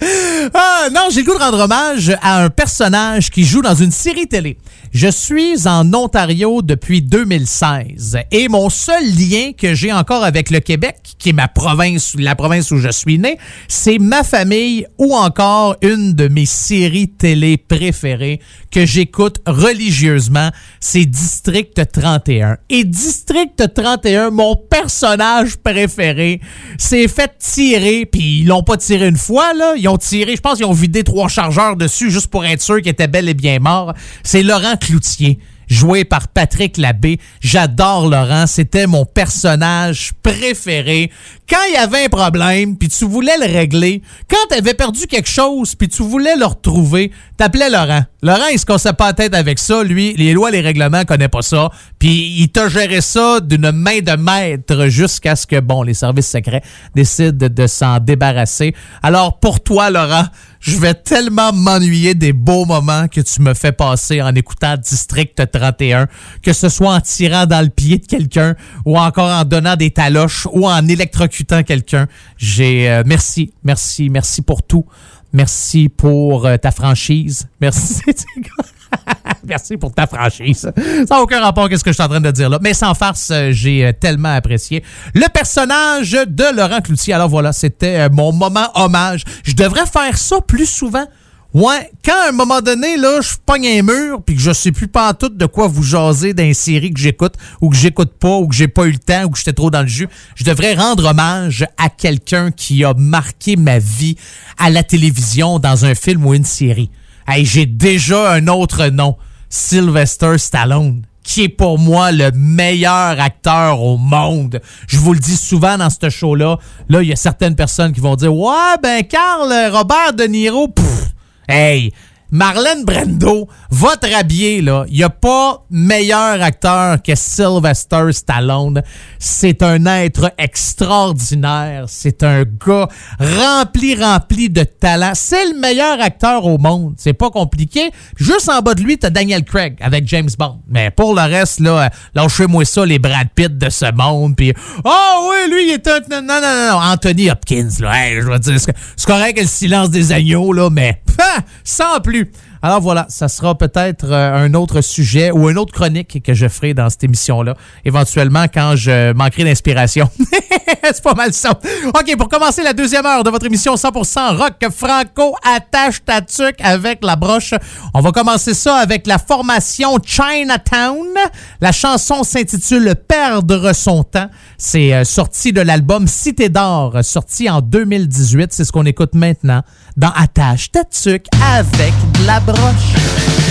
ah, non, j'ai le goût de rendre hommage à un personnage qui joue dans une série télé. Je suis en Ontario depuis 2016 et mon seul lien que j'ai encore avec le Québec, qui est ma province, la province où je suis né, c'est ma famille ou encore une de mes séries télé préférées que j'écoute religieusement, c'est District 31. Et District 31, mon personnage préféré, s'est fait tirer, puis ils l'ont pas tiré une fois, là. Ils ont tiré, je pense qu'ils ont vidé trois chargeurs dessus juste pour être sûr qu'il était bel et bien mort. C'est Laurent Cloutier joué par Patrick Labbé. J'adore Laurent, c'était mon personnage préféré. Quand il y avait un problème, puis tu voulais le régler, quand tu avais perdu quelque chose, puis tu voulais le retrouver, t'appelais Laurent. Laurent, il se cassait pas la tête avec ça, lui, les lois, les règlements, connaît pas ça, puis il te gérait ça d'une main de maître jusqu'à ce que, bon, les services secrets décident de s'en débarrasser. Alors, pour toi, Laurent, je vais tellement m'ennuyer des beaux moments que tu me fais passer en écoutant District 31, que ce soit en tirant dans le pied de quelqu'un ou encore en donnant des taloches ou en électrocutant quelqu'un. J'ai euh, merci, merci, merci pour tout. Merci pour euh, ta franchise. Merci. Merci pour ta franchise. Ça n'a aucun rapport avec ce que je suis en train de dire là. Mais sans farce, euh, j'ai euh, tellement apprécié le personnage de Laurent Cloutier. Alors voilà, c'était euh, mon moment hommage. Je devrais faire ça plus souvent. Ouais, quand à un moment donné, là, je pogne un mur puis que je sais plus pas tout de quoi vous jaser d'une série que j'écoute ou que j'écoute pas ou que j'ai pas eu le temps ou que j'étais trop dans le jus, je devrais rendre hommage à quelqu'un qui a marqué ma vie à la télévision dans un film ou une série. Hey, j'ai déjà un autre nom, Sylvester Stallone qui est pour moi le meilleur acteur au monde. Je vous le dis souvent dans ce show-là. Là, il y a certaines personnes qui vont dire Ouais, ben, Carl, Robert De Niro, pff, Hey, Marlène Brando, votre habillé, là, il n'y a pas meilleur acteur que Sylvester Stallone. C'est un être extraordinaire. C'est un gars rempli, rempli de talent. C'est le meilleur acteur au monde. C'est pas compliqué. Juste en bas de lui, t'as Daniel Craig avec James Bond. Mais pour le reste, là, lâchez-moi ça, les Brad Pitt de ce monde. Puis, oh oui, lui, il est un... Non, non, non, non. Anthony Hopkins, là. Je veux dire, c'est correct le silence des agneaux, là, mais sans plus. Alors voilà, ça sera peut-être euh, un autre sujet ou une autre chronique que je ferai dans cette émission-là, éventuellement quand je manquerai d'inspiration. C'est pas mal ça. OK, pour commencer la deuxième heure de votre émission 100% rock franco attache ta tuque avec la broche. On va commencer ça avec la formation Chinatown. La chanson s'intitule Perdre son temps. C'est euh, sorti de l'album Cité d'or, sorti en 2018. C'est ce qu'on écoute maintenant dans Attache ta avec de la broche.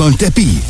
Ça dans le tapis.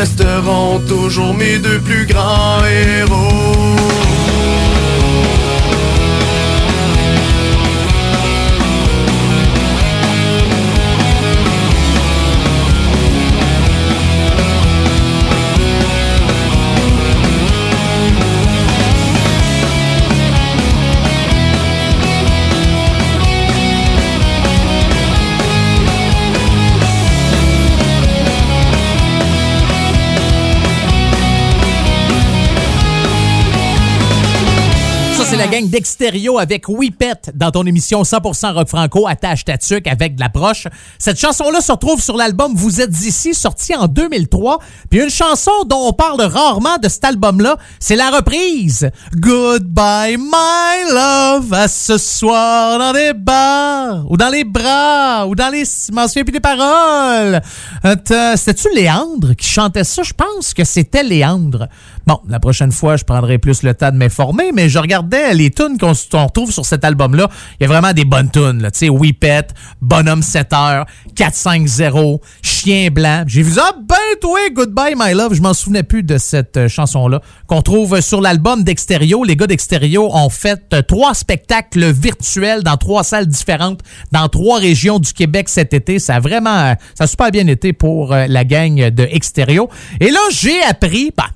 resteront toujours mes deux plus grands héros. d'Extérieur avec Whippet dans ton émission 100% rock franco attache ta avec de la broche. Cette chanson-là se retrouve sur l'album Vous êtes ici, sorti en 2003. Puis une chanson dont on parle rarement de cet album-là, c'est la reprise Goodbye My Love à ce soir dans les bars ou dans les bras ou dans les... Je m'en souviens des paroles. Attends, C'était-tu Léandre qui chantait ça? Je pense que c'était Léandre. Bon, la prochaine fois, je prendrai plus le temps de m'informer, mais je regardais les tunes qu'on retrouve sur cet album-là. Il y a vraiment des bonnes tunes. Tu sais, Whippet, Bonhomme 7 heures, 450, Chien blanc. J'ai vu ça, ben toi, Goodbye My Love. Je m'en souvenais plus de cette euh, chanson-là qu'on trouve sur l'album d'Extérieur. Les gars d'Extérieur ont fait euh, trois spectacles virtuels dans trois salles différentes dans trois régions du Québec cet été. Ça a vraiment, euh, ça a super bien été pour la gang de. Et là, j'ai appris, bah,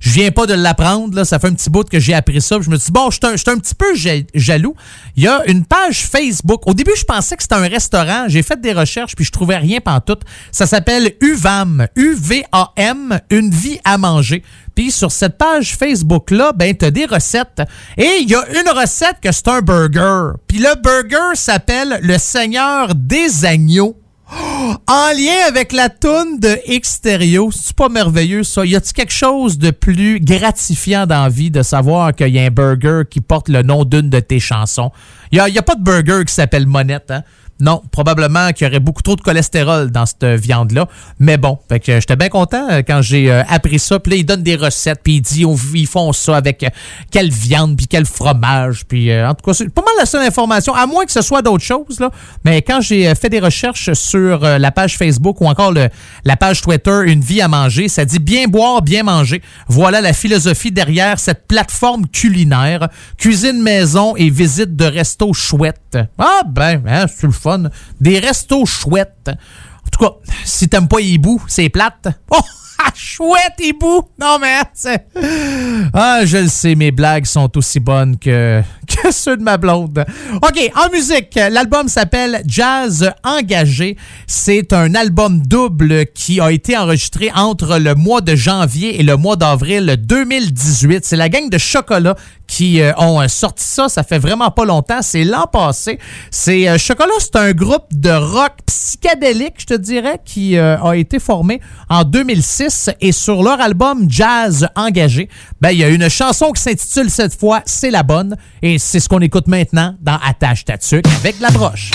je viens pas de l'apprendre. Ça fait un petit bout que j'ai appris ça. Je me suis dit, bon, je suis un, petit peu ja- jaloux. Il y a une page Facebook. Au début, je pensais que c'était un restaurant. J'ai fait des recherches, puis je trouvais rien pantoute. Ça s'appelle UVAM. U-V-A-M. Une vie à manger. Puis sur cette page Facebook-là, ben, t'as des recettes. Et il y a une recette que c'est un burger. Puis le burger s'appelle le Seigneur des agneaux. En lien avec la toune de Xterio, c'est pas merveilleux ça? Y a-t-il quelque chose de plus gratifiant dans la vie de savoir qu'il y a un burger qui porte le nom d'une de tes chansons? Y a, a pas de burger qui s'appelle Monette, hein? Non, probablement qu'il y aurait beaucoup trop de cholestérol dans cette viande-là. Mais bon, que j'étais bien content euh, quand j'ai euh, appris ça. Puis là, il donne des recettes, puis il dit ils font ça avec euh, quelle viande, puis quel fromage. Puis en tout cas, c'est pas mal la seule information, à moins que ce soit d'autres choses. Là. Mais quand j'ai fait des recherches sur la page Facebook ou encore la page Twitter Une vie à manger, ça dit bien boire, bien manger. Voilà la philosophie derrière cette plateforme culinaire. Cuisine maison et visite de restos chouettes. Ah ben, hein, c'est le fun. Des restos chouettes. En tout cas, si t'aimes pas Hibou, c'est plate. Oh! ah, Chouette, Hibou! Non, mais. Ah, je le sais, mes blagues sont aussi bonnes que, ceux de ma blonde. OK, en musique, l'album s'appelle Jazz Engagé. C'est un album double qui a été enregistré entre le mois de janvier et le mois d'avril 2018. C'est la gang de Chocolat qui euh, ont euh, sorti ça. Ça fait vraiment pas longtemps. C'est l'an passé. C'est euh, Chocolat, c'est un groupe de rock psychédélique, je te dirais, qui a été formé en 2006. Et sur leur album Jazz Engagé, ben, il y a une chanson qui s'intitule cette fois C'est la bonne. C'est ce qu'on écoute maintenant dans Attache ta tuque avec la broche.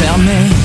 Restais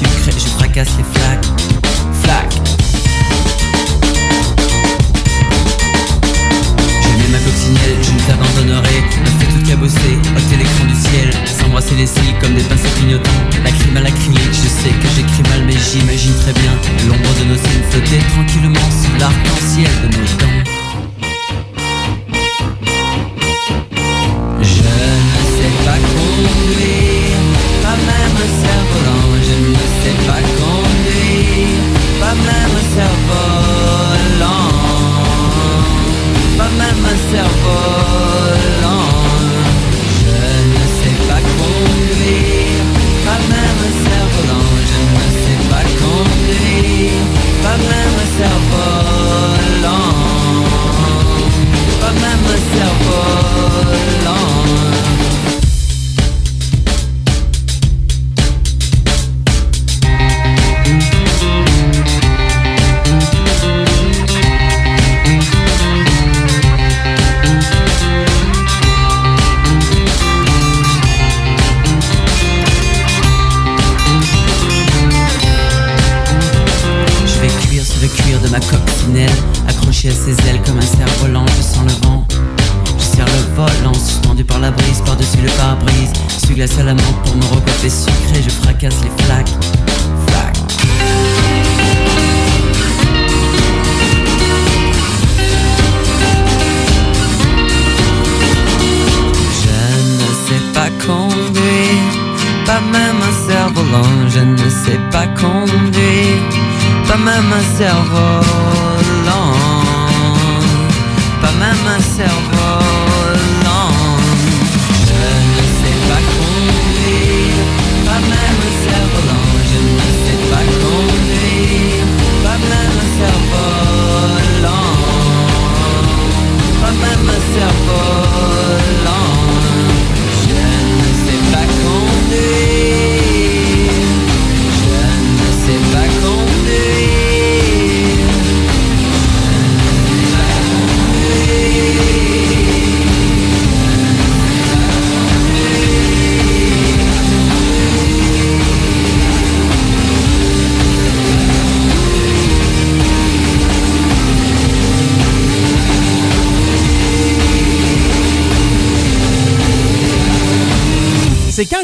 je fracasse les flaques. J'ai mis ma coccinelle, je nous abandonnerai. Me fait tout cabosser, ôter l'écran du ciel. S'embrasser les cils comme des pinceaux clignotants. La crime à l'acrylique, je sais que j'écris mal, mais j'imagine très bien l'ombre de nos signes flotter tranquillement sous l'arc-en-ciel de nos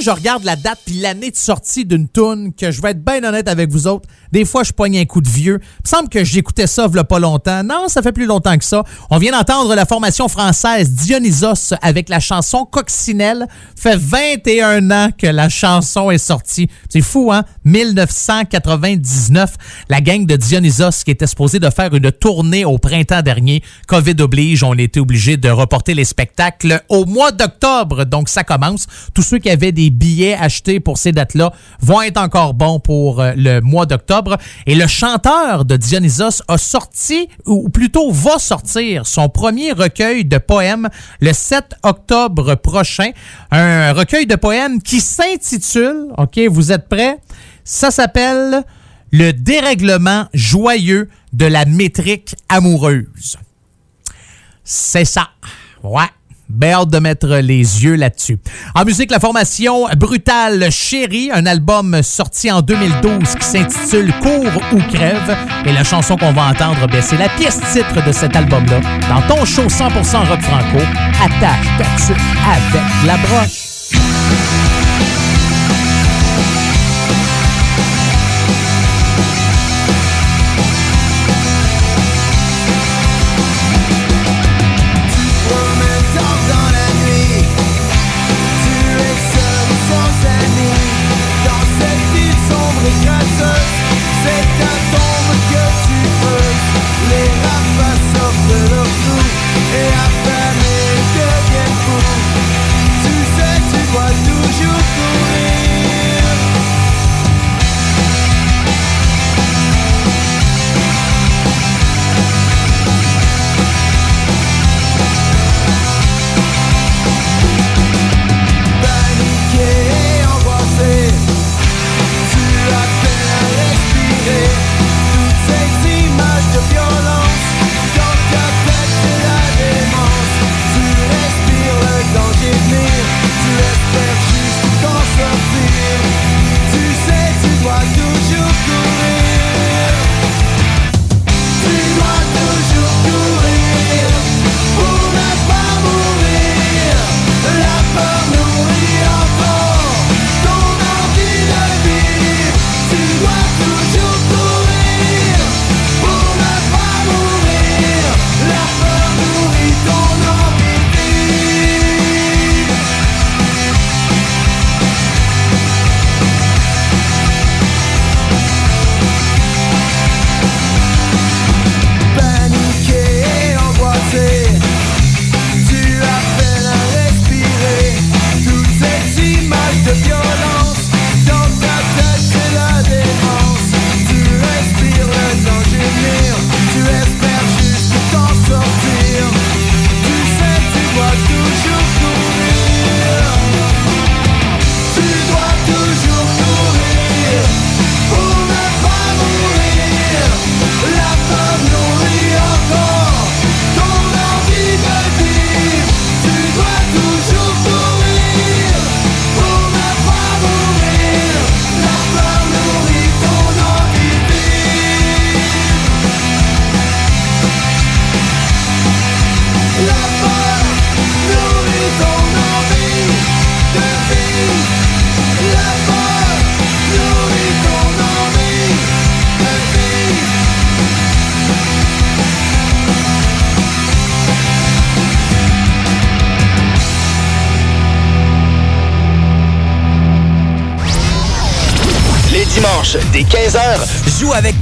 je regarde la date puis l'année de sortie d'une toune que je vais être bien honnête avec vous autres. Des fois, je pogne un coup de vieux. Il me semble que j'écoutais ça il pas longtemps. Non, ça fait plus longtemps que ça. On vient d'entendre la formation française Dionysos avec la chanson Coccinelle. Fait 21 ans que la chanson est sortie. C'est fou, hein? 1999. La gang de Dionysos qui était supposée de faire une tournée au printemps dernier. COVID oblige, on était obligé de reporter les spectacles au mois d'octobre. Donc, ça commence. Tous ceux qui avaient des billets achetés pour ces dates-là vont être encore bons pour euh, le mois d'octobre. Et le chanteur de Dionysos a sorti, ou plutôt va sortir, son premier recueil de poèmes le 7 octobre prochain. Un recueil de poèmes qui s'intitule, OK, vous êtes prêts? Ça s'appelle Le dérèglement joyeux de la métrique amoureuse. C'est ça. Ouais. Ben hâte de mettre les yeux là-dessus. En musique, la formation Brutale Chérie, un album sorti en 2012 qui s'intitule Cours ou crève. Et la chanson qu'on va entendre, ben, c'est la pièce titre de cet album-là. Dans ton show 100% rock franco, attache ta avec la broche.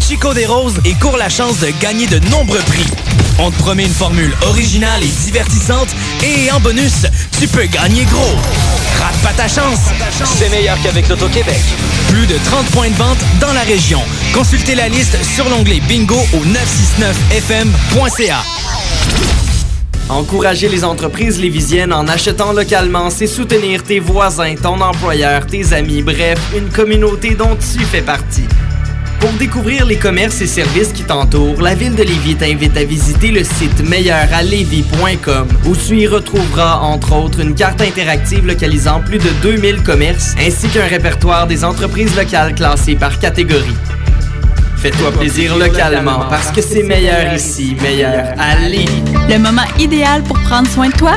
Chico des Roses et cours la chance de gagner de nombreux prix. On te promet une formule originale et divertissante et en bonus, tu peux gagner gros. Rate pas ta chance. C'est meilleur qu'avec l'Auto-Québec. Plus de 30 points de vente dans la région. Consultez la liste sur l'onglet bingo au 969fm.ca. Encourager les entreprises lévisiennes en achetant localement, c'est soutenir tes voisins, ton employeur, tes amis, bref, une communauté dont tu fais partie. Pour découvrir les commerces et services qui t'entourent, la ville de Lévis t'invite à visiter le site meilleuralevis.com où tu y retrouveras entre autres une carte interactive localisant plus de 2000 commerces ainsi qu'un répertoire des entreprises locales classées par catégorie. Fais-toi plaisir localement parce que c'est meilleur ici, meilleur à Lévis. Le moment idéal pour prendre soin de toi,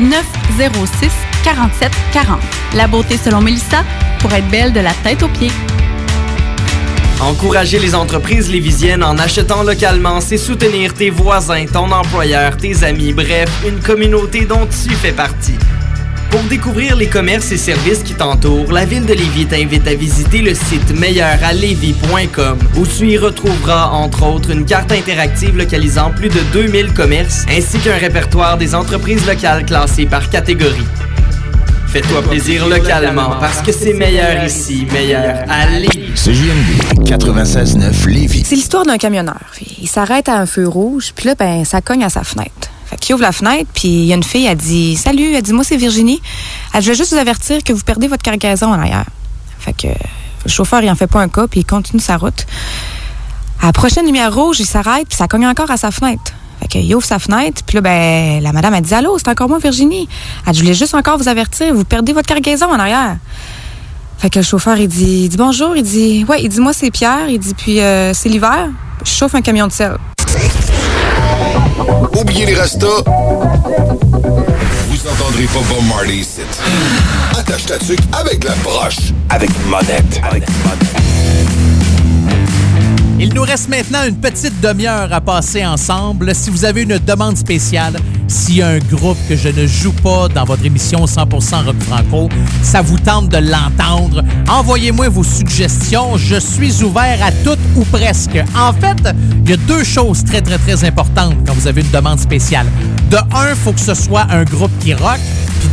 906 47 40. La beauté selon Melissa pour être belle de la tête aux pieds. Encourager les entreprises lévisiennes en achetant localement, c'est soutenir tes voisins, ton employeur, tes amis, bref, une communauté dont tu fais partie. Pour découvrir les commerces et services qui t'entourent, la ville de Lévis t'invite à visiter le site meilleuralevis.com où tu y retrouveras entre autres une carte interactive localisant plus de 2000 commerces ainsi qu'un répertoire des entreprises locales classées par catégorie. Fais-toi plaisir localement parce que c'est meilleur ici, meilleur à Lévis. CJMD 96.9 Lévis. C'est l'histoire d'un camionneur. Il s'arrête à un feu rouge, puis là, ben, ça cogne à sa fenêtre. Fait qu'il ouvre la fenêtre, puis il y a une fille, elle dit Salut, elle dit Moi, c'est Virginie. Elle veux juste vous avertir que vous perdez votre cargaison en arrière. Fait que le chauffeur, il en fait pas un cas, puis il continue sa route. À la prochaine lumière rouge, il s'arrête, puis ça cogne encore à sa fenêtre. Fait qu'il ouvre sa fenêtre, puis là, ben, la madame, elle dit Allô, c'est encore moi, Virginie. Elle voulais juste encore vous avertir, vous perdez votre cargaison en arrière. Fait que le chauffeur, il dit, dit bonjour, il dit, ouais, il dit, moi, c'est Pierre, il dit, puis euh, c'est l'hiver, je chauffe un camion de sel. Oubliez les restos. Vous entendrez pas Bob Marley ici. Attache ta tuque avec la broche. Avec monette. Avec Il nous reste maintenant une petite demi-heure à passer ensemble. Si vous avez une demande spéciale, s'il y a un groupe que je ne joue pas dans votre émission 100% Rock Franco, ça vous tente de l'entendre, envoyez-moi vos suggestions. Je suis ouvert à toutes ou presque. En fait, il y a deux choses très, très, très importantes quand vous avez une demande spéciale. De un, il faut que ce soit un groupe qui rock.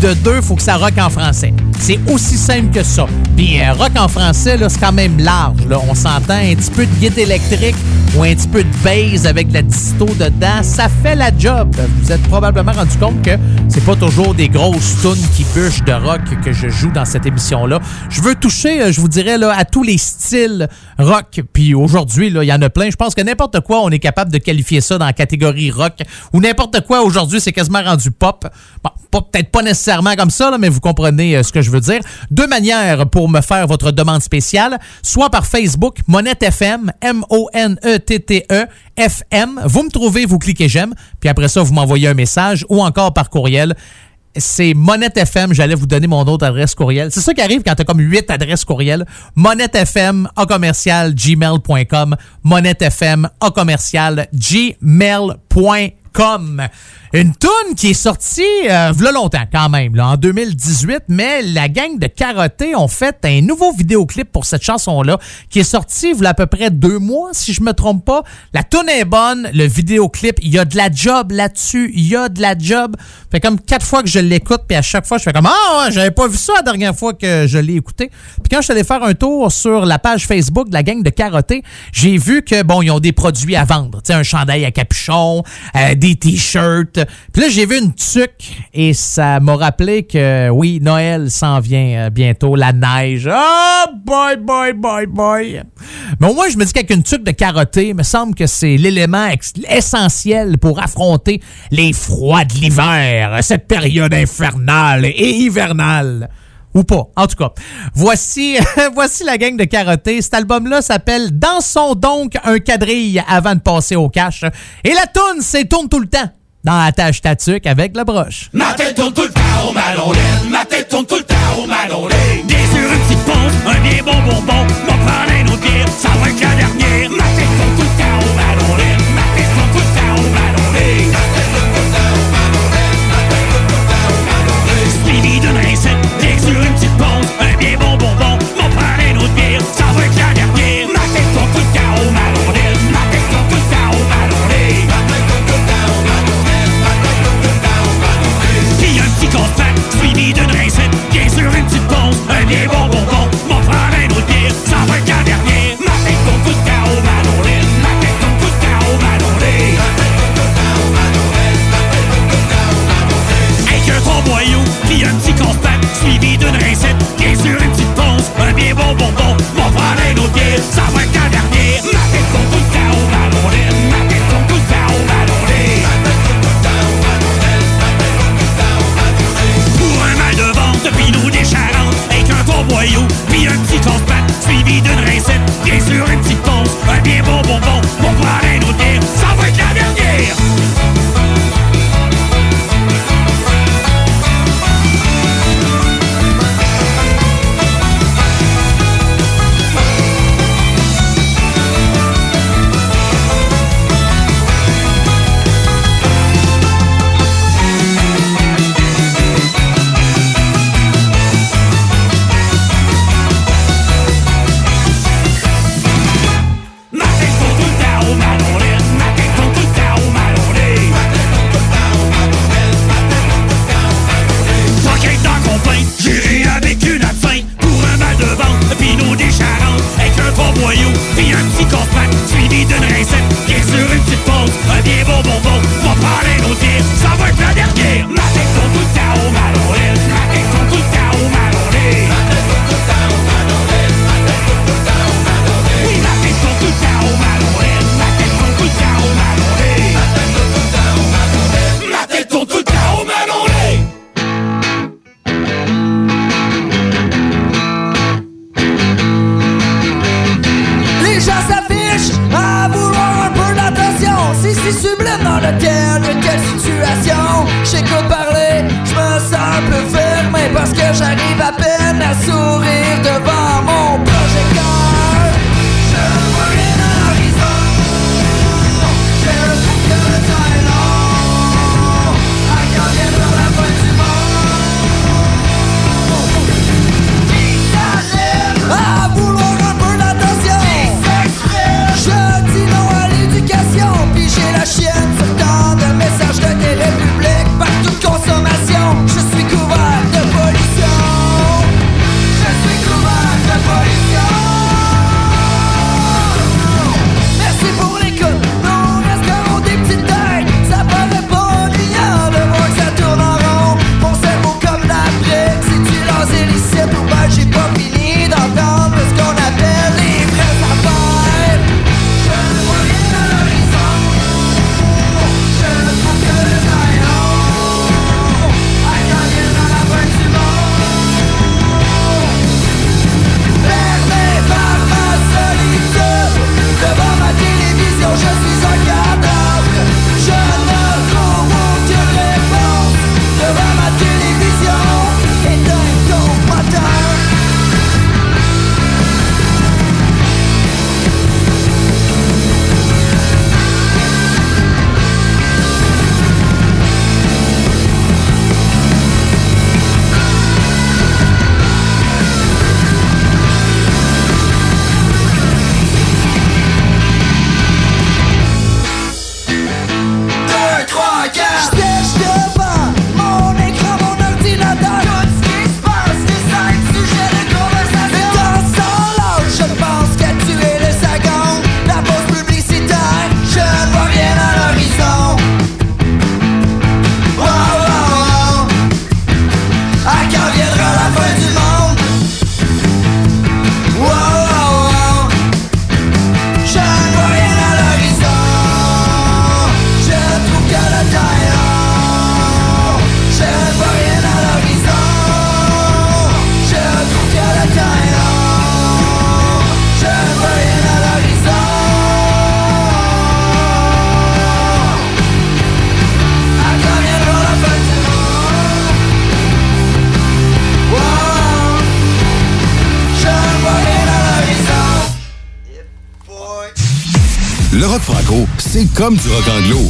De deux, faut que ça rock en français. C'est aussi simple que ça. Puis euh, rock en français, là, c'est quand même large. Là. On s'entend un petit peu de guide électrique ou un petit peu de bass avec la disto dedans. Ça fait la job. Vous êtes probablement rendu compte que c'est pas toujours des grosses tunes qui bûchent de rock que je joue dans cette émission-là. Je veux toucher, euh, je vous dirais, là, à tous les styles rock. Puis aujourd'hui, il y en a plein. Je pense que n'importe quoi, on est capable de qualifier ça dans la catégorie rock. Ou n'importe quoi, aujourd'hui, c'est quasiment rendu pop. Bon, peut-être pas nécessairement comme ça, mais vous comprenez euh, ce que je veux dire. Deux manières pour me faire votre demande spéciale, soit par Facebook, Monette FM, M-O-N-E-T-T-E, FM. Vous me trouvez, vous cliquez j'aime, puis après ça, vous m'envoyez un message, ou encore par courriel. C'est Monette FM, j'allais vous donner mon autre adresse courriel. C'est ça qui arrive quand tu as comme huit adresses courriel. Monette FM, commercial, gmail.com. Monette FM, a commercial, gmail.com. Une toune qui est sortie euh, v'là longtemps quand même, là, en 2018, mais la gang de Carotté ont fait un nouveau vidéoclip pour cette chanson-là qui est sorti v'là à peu près deux mois, si je me trompe pas. La toune est bonne, le vidéoclip, il y a de la job là-dessus, il y a de la job. Fait comme quatre fois que je l'écoute, puis à chaque fois, je fais comme Ah j'avais pas vu ça la dernière fois que je l'ai écouté. Puis quand je suis allé faire un tour sur la page Facebook de la gang de Carotté, j'ai vu que bon, ils ont des produits à vendre. Tu sais, un chandail à capuchon, euh, des t-shirts. Puis là, j'ai vu une tuque et ça m'a rappelé que oui, Noël s'en vient euh, bientôt, la neige. Oh boy, boy, boy, boy. Mais au moins, je me dis qu'avec une tuque de carotté, il me semble que c'est l'élément essentiel pour affronter les froids de l'hiver, cette période infernale et hivernale. Ou pas. En tout cas, voici, voici la gang de carottés. Cet album-là s'appelle Dansons donc un quadrille avant de passer au cash. Et la toune, c'est tourne tout le temps dans la tâche tatuque avec la broche. Ma tête tourne tout le temps au malolé, ma tête tourne tout le temps au malolé. Des sur une petite pompe, un des bons bonbons, m'en prendre un autre bière, ça va être la dernière. premier bon bourbon Mon frère est notier, ça va être dernier. Ma tête sont tous là au ballonnet Ma tête sont tous là au ballonnet Pour un mal de vente, puis nous des charentes Avec un bon boyau, puis un petit casse-patte Suivi d'une recette, bien sûr une petite pause. Un bien bon bonbon, mon frère comme du rock anglo,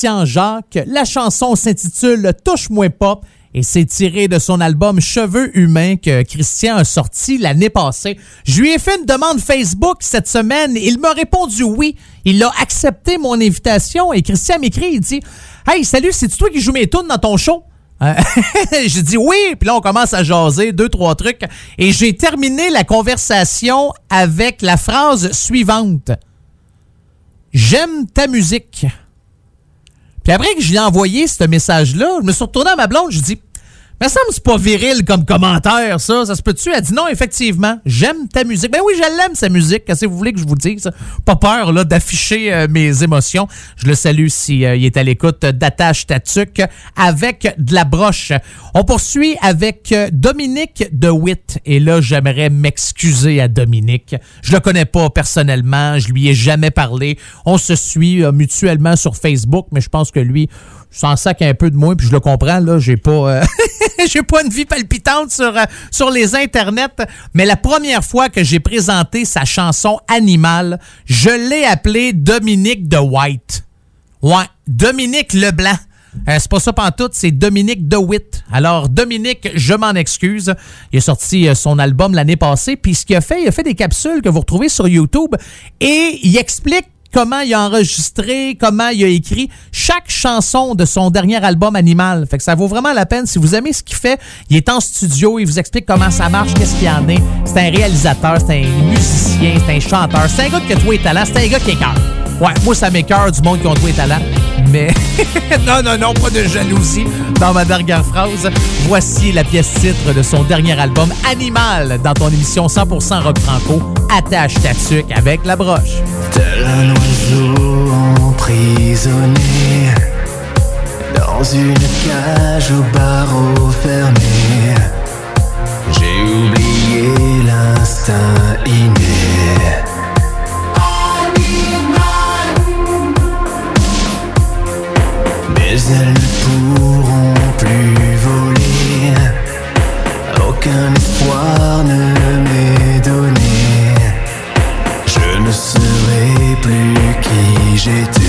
Christian Jacques. La chanson s'intitule Touche-moi pas et c'est tiré de son album Cheveux humains que Christian a sorti l'année passée. Je lui ai fait une demande Facebook cette semaine. Il m'a répondu oui. Il a accepté mon invitation et Christian m'écrit, il dit Hey, salut, c'est toi qui joues mes tunes dans ton show? Euh, j'ai dit oui, puis là on commence à jaser deux trois trucs et j'ai terminé la conversation avec la phrase suivante. J'aime ta musique. Puis après que je lui ai envoyé ce message-là, je me suis retourné à ma blonde, je dis Mais ça me c'est pas viril comme commentaire, ça. Ça se peut-tu? Elle dit non, effectivement, j'aime ta musique. Ben oui, je l'aime, sa musique. Qu'est-ce que vous voulez que je vous dise? Pas peur là, d'afficher euh, mes émotions. Je le salue s'il est à l'écoute d'Attache Tatuc avec de la broche. On poursuit avec euh, Dominique DeWitt. Et là, j'aimerais m'excuser à Dominique. Je le connais pas personnellement. Je lui ai jamais parlé. On se suit euh, mutuellement sur Facebook, mais je pense que lui, s'en sac un peu de moi, puis je le comprends, là, j'ai pas, euh, j'ai pas une vie palpitante sur, euh, sur les internets, mais la première fois que j'ai présenté sa chanson Animal, je l'ai appelé Dominique de White. Ouais, Dominique Leblanc. Euh, c'est pas ça pantoute, c'est Dominique DeWitt. Alors, Dominique, je m'en excuse. Il a sorti euh, son album l'année passée, puis ce qu'il a fait, il a fait des capsules que vous retrouvez sur YouTube, et il explique comment il a enregistré, comment il a écrit chaque chanson de son dernier album Animal. Fait que ça vaut vraiment la peine. Si vous aimez ce qu'il fait, il est en studio, il vous explique comment ça marche, qu'est-ce qu'il y en est. C'est un réalisateur, c'est un musicien, c'est un chanteur. C'est un gars qui a tous les talents, c'est un gars qui cœur. Ouais, moi, ça m'écœure du monde qui ont tous les talents. Mais non, non, non, pas de jalousie dans ma dernière phrase. Voici la pièce titre de son dernier album Animal dans ton émission 100% rock franco. Attache ta tuque avec la broche. Tel un oiseau emprisonné dans une cage au barreau fermé. J'ai oublié l'instinct inné. Mais elles ne pourront plus voler. Aucun espoir ne m'est donné. Je ne serai plus qui j'étais.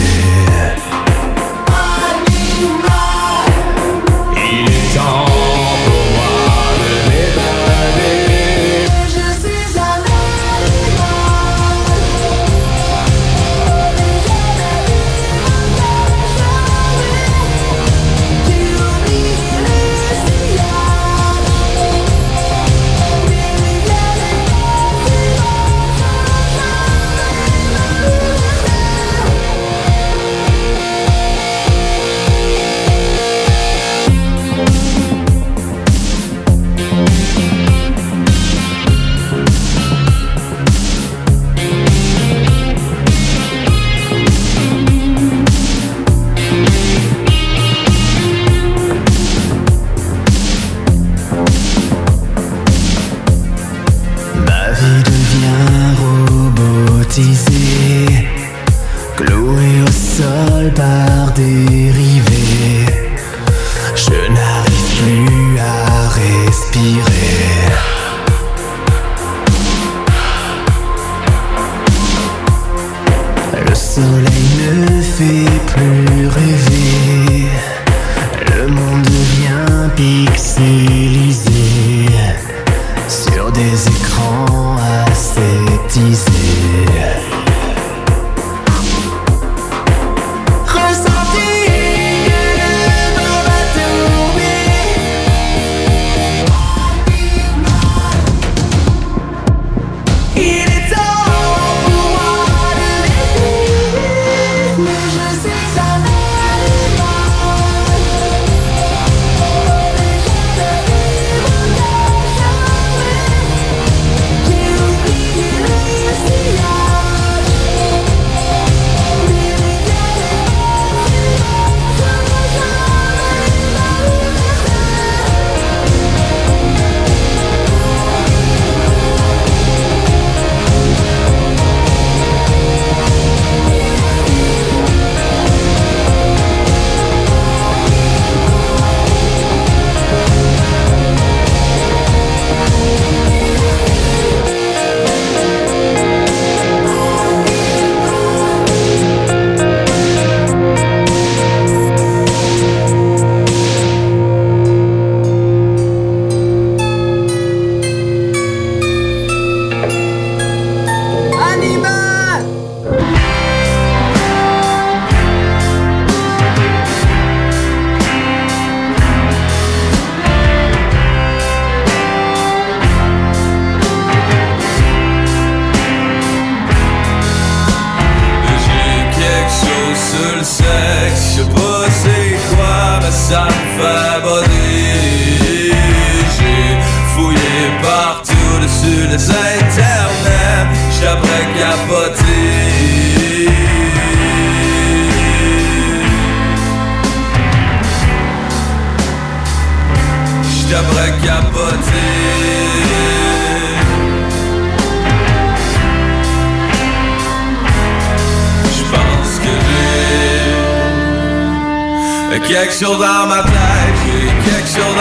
Chose dans ma tête, quelque chose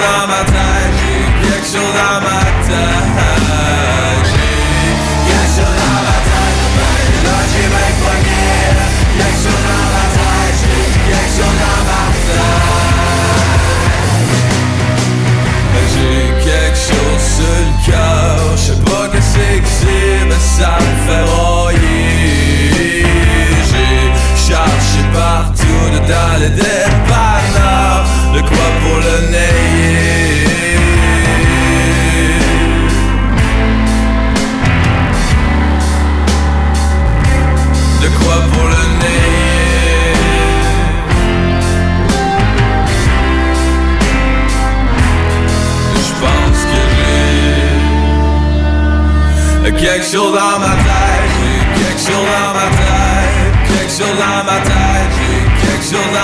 dans ma tête, j'ai quelque chose dans le dépanneur De quoi pour le nayer De quoi pour le nayer Je pense que j'ai Quelque chose dans ma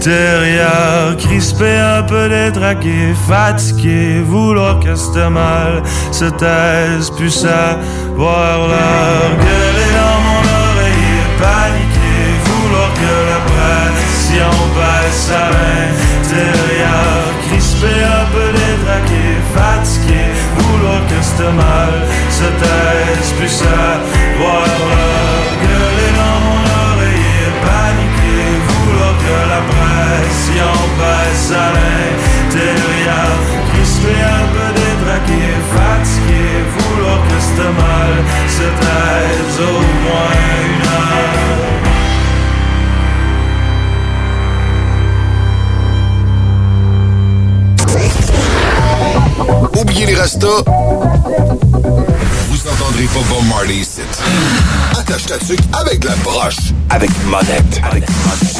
intérieur, crispé un peu détraqué, fatigué, vouloir que c'était mal, se taise, puis savoir leur gueuler dans mon oreille, paniqué, vouloir que la pression passe à l'intérieur, crispé un peu détraqué, fatigué, vouloir que c'était mal, se taise, puis savoir leur salaire derrière Qui se un peu détraqué, fatigué Vouloir que c'était mal se taise au moins une heure Oubliez les restos. Vous entendrez pas Bob Marley ici. Attache ta tuque avec la broche. Avec monette. Avec monette.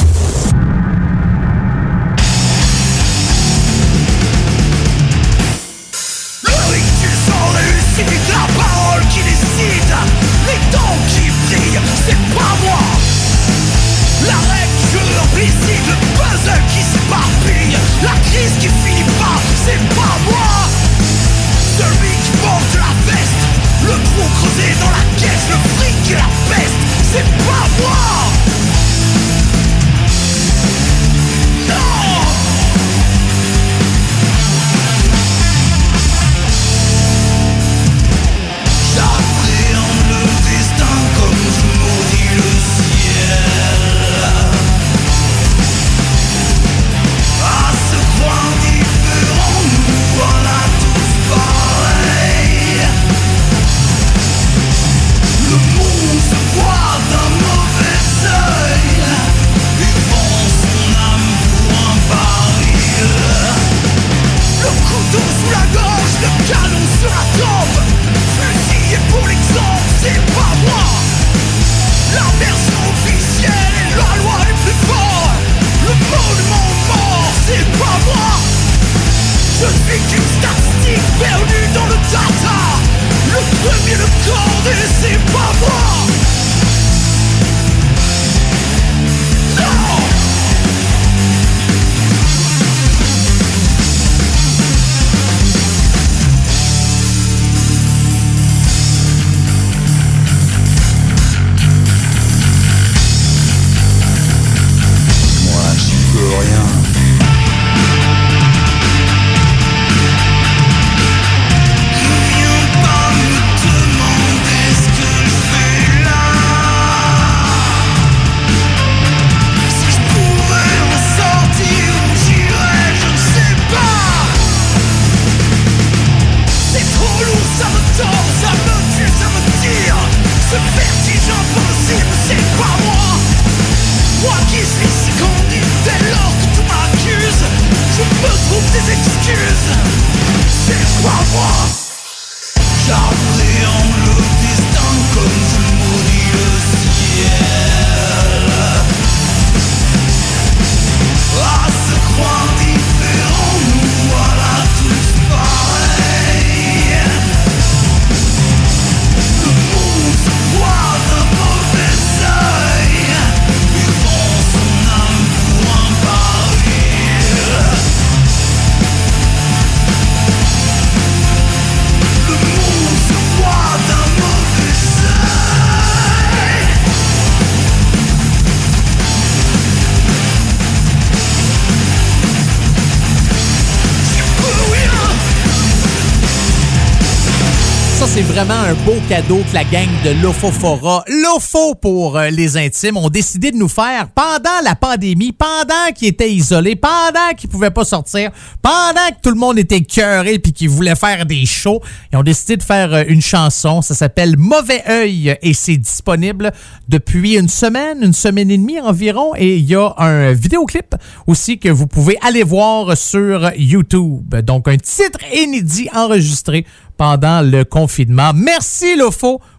Vraiment un beau cadeau que la gang de Lofofora, Lofo pour euh, les intimes, ont décidé de nous faire pendant la pandémie, pendant qu'ils étaient isolés, pendant qu'ils pouvaient pas sortir, pendant que tout le monde était cœuré puis qu'ils voulaient faire des shows. Ils ont décidé de faire euh, une chanson. Ça s'appelle Mauvais œil et c'est disponible depuis une semaine, une semaine et demie environ. Et il y a un vidéoclip aussi que vous pouvez aller voir sur YouTube. Donc, un titre inédit enregistré pendant le confinement. Merci,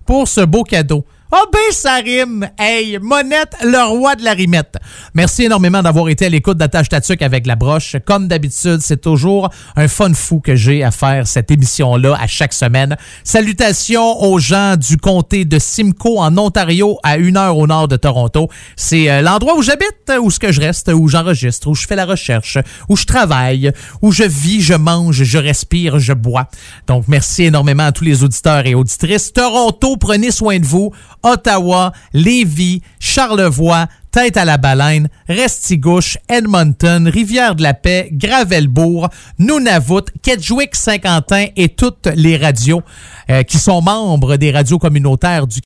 Pour ce beau cadeau. Ah ben, ça rime! Hey, Monette, le roi de la rimette. Merci énormément d'avoir été à l'écoute d'Attache Tatuc avec la broche. Comme d'habitude, c'est toujours un fun fou que j'ai à faire cette émission-là à chaque semaine. Salutations aux gens du comté de Simcoe en Ontario, à une heure au nord de Toronto. C'est euh, l'endroit où j'habite, où ce que je reste, où j'enregistre, où je fais la recherche, où je travaille, où je vis, je mange, je respire, je bois. Donc, merci énormément à tous les auditeurs et auditrices. Toronto, prenez soin de vous. Ottawa, Lévis, Charlevoix, Tête à la Baleine, Restigouche, Edmonton, Rivière-de-la-Paix, Gravelbourg, Nunavut, Kedgewick, Saint-Quentin et toutes les radios euh, qui sont membres des radios communautaires du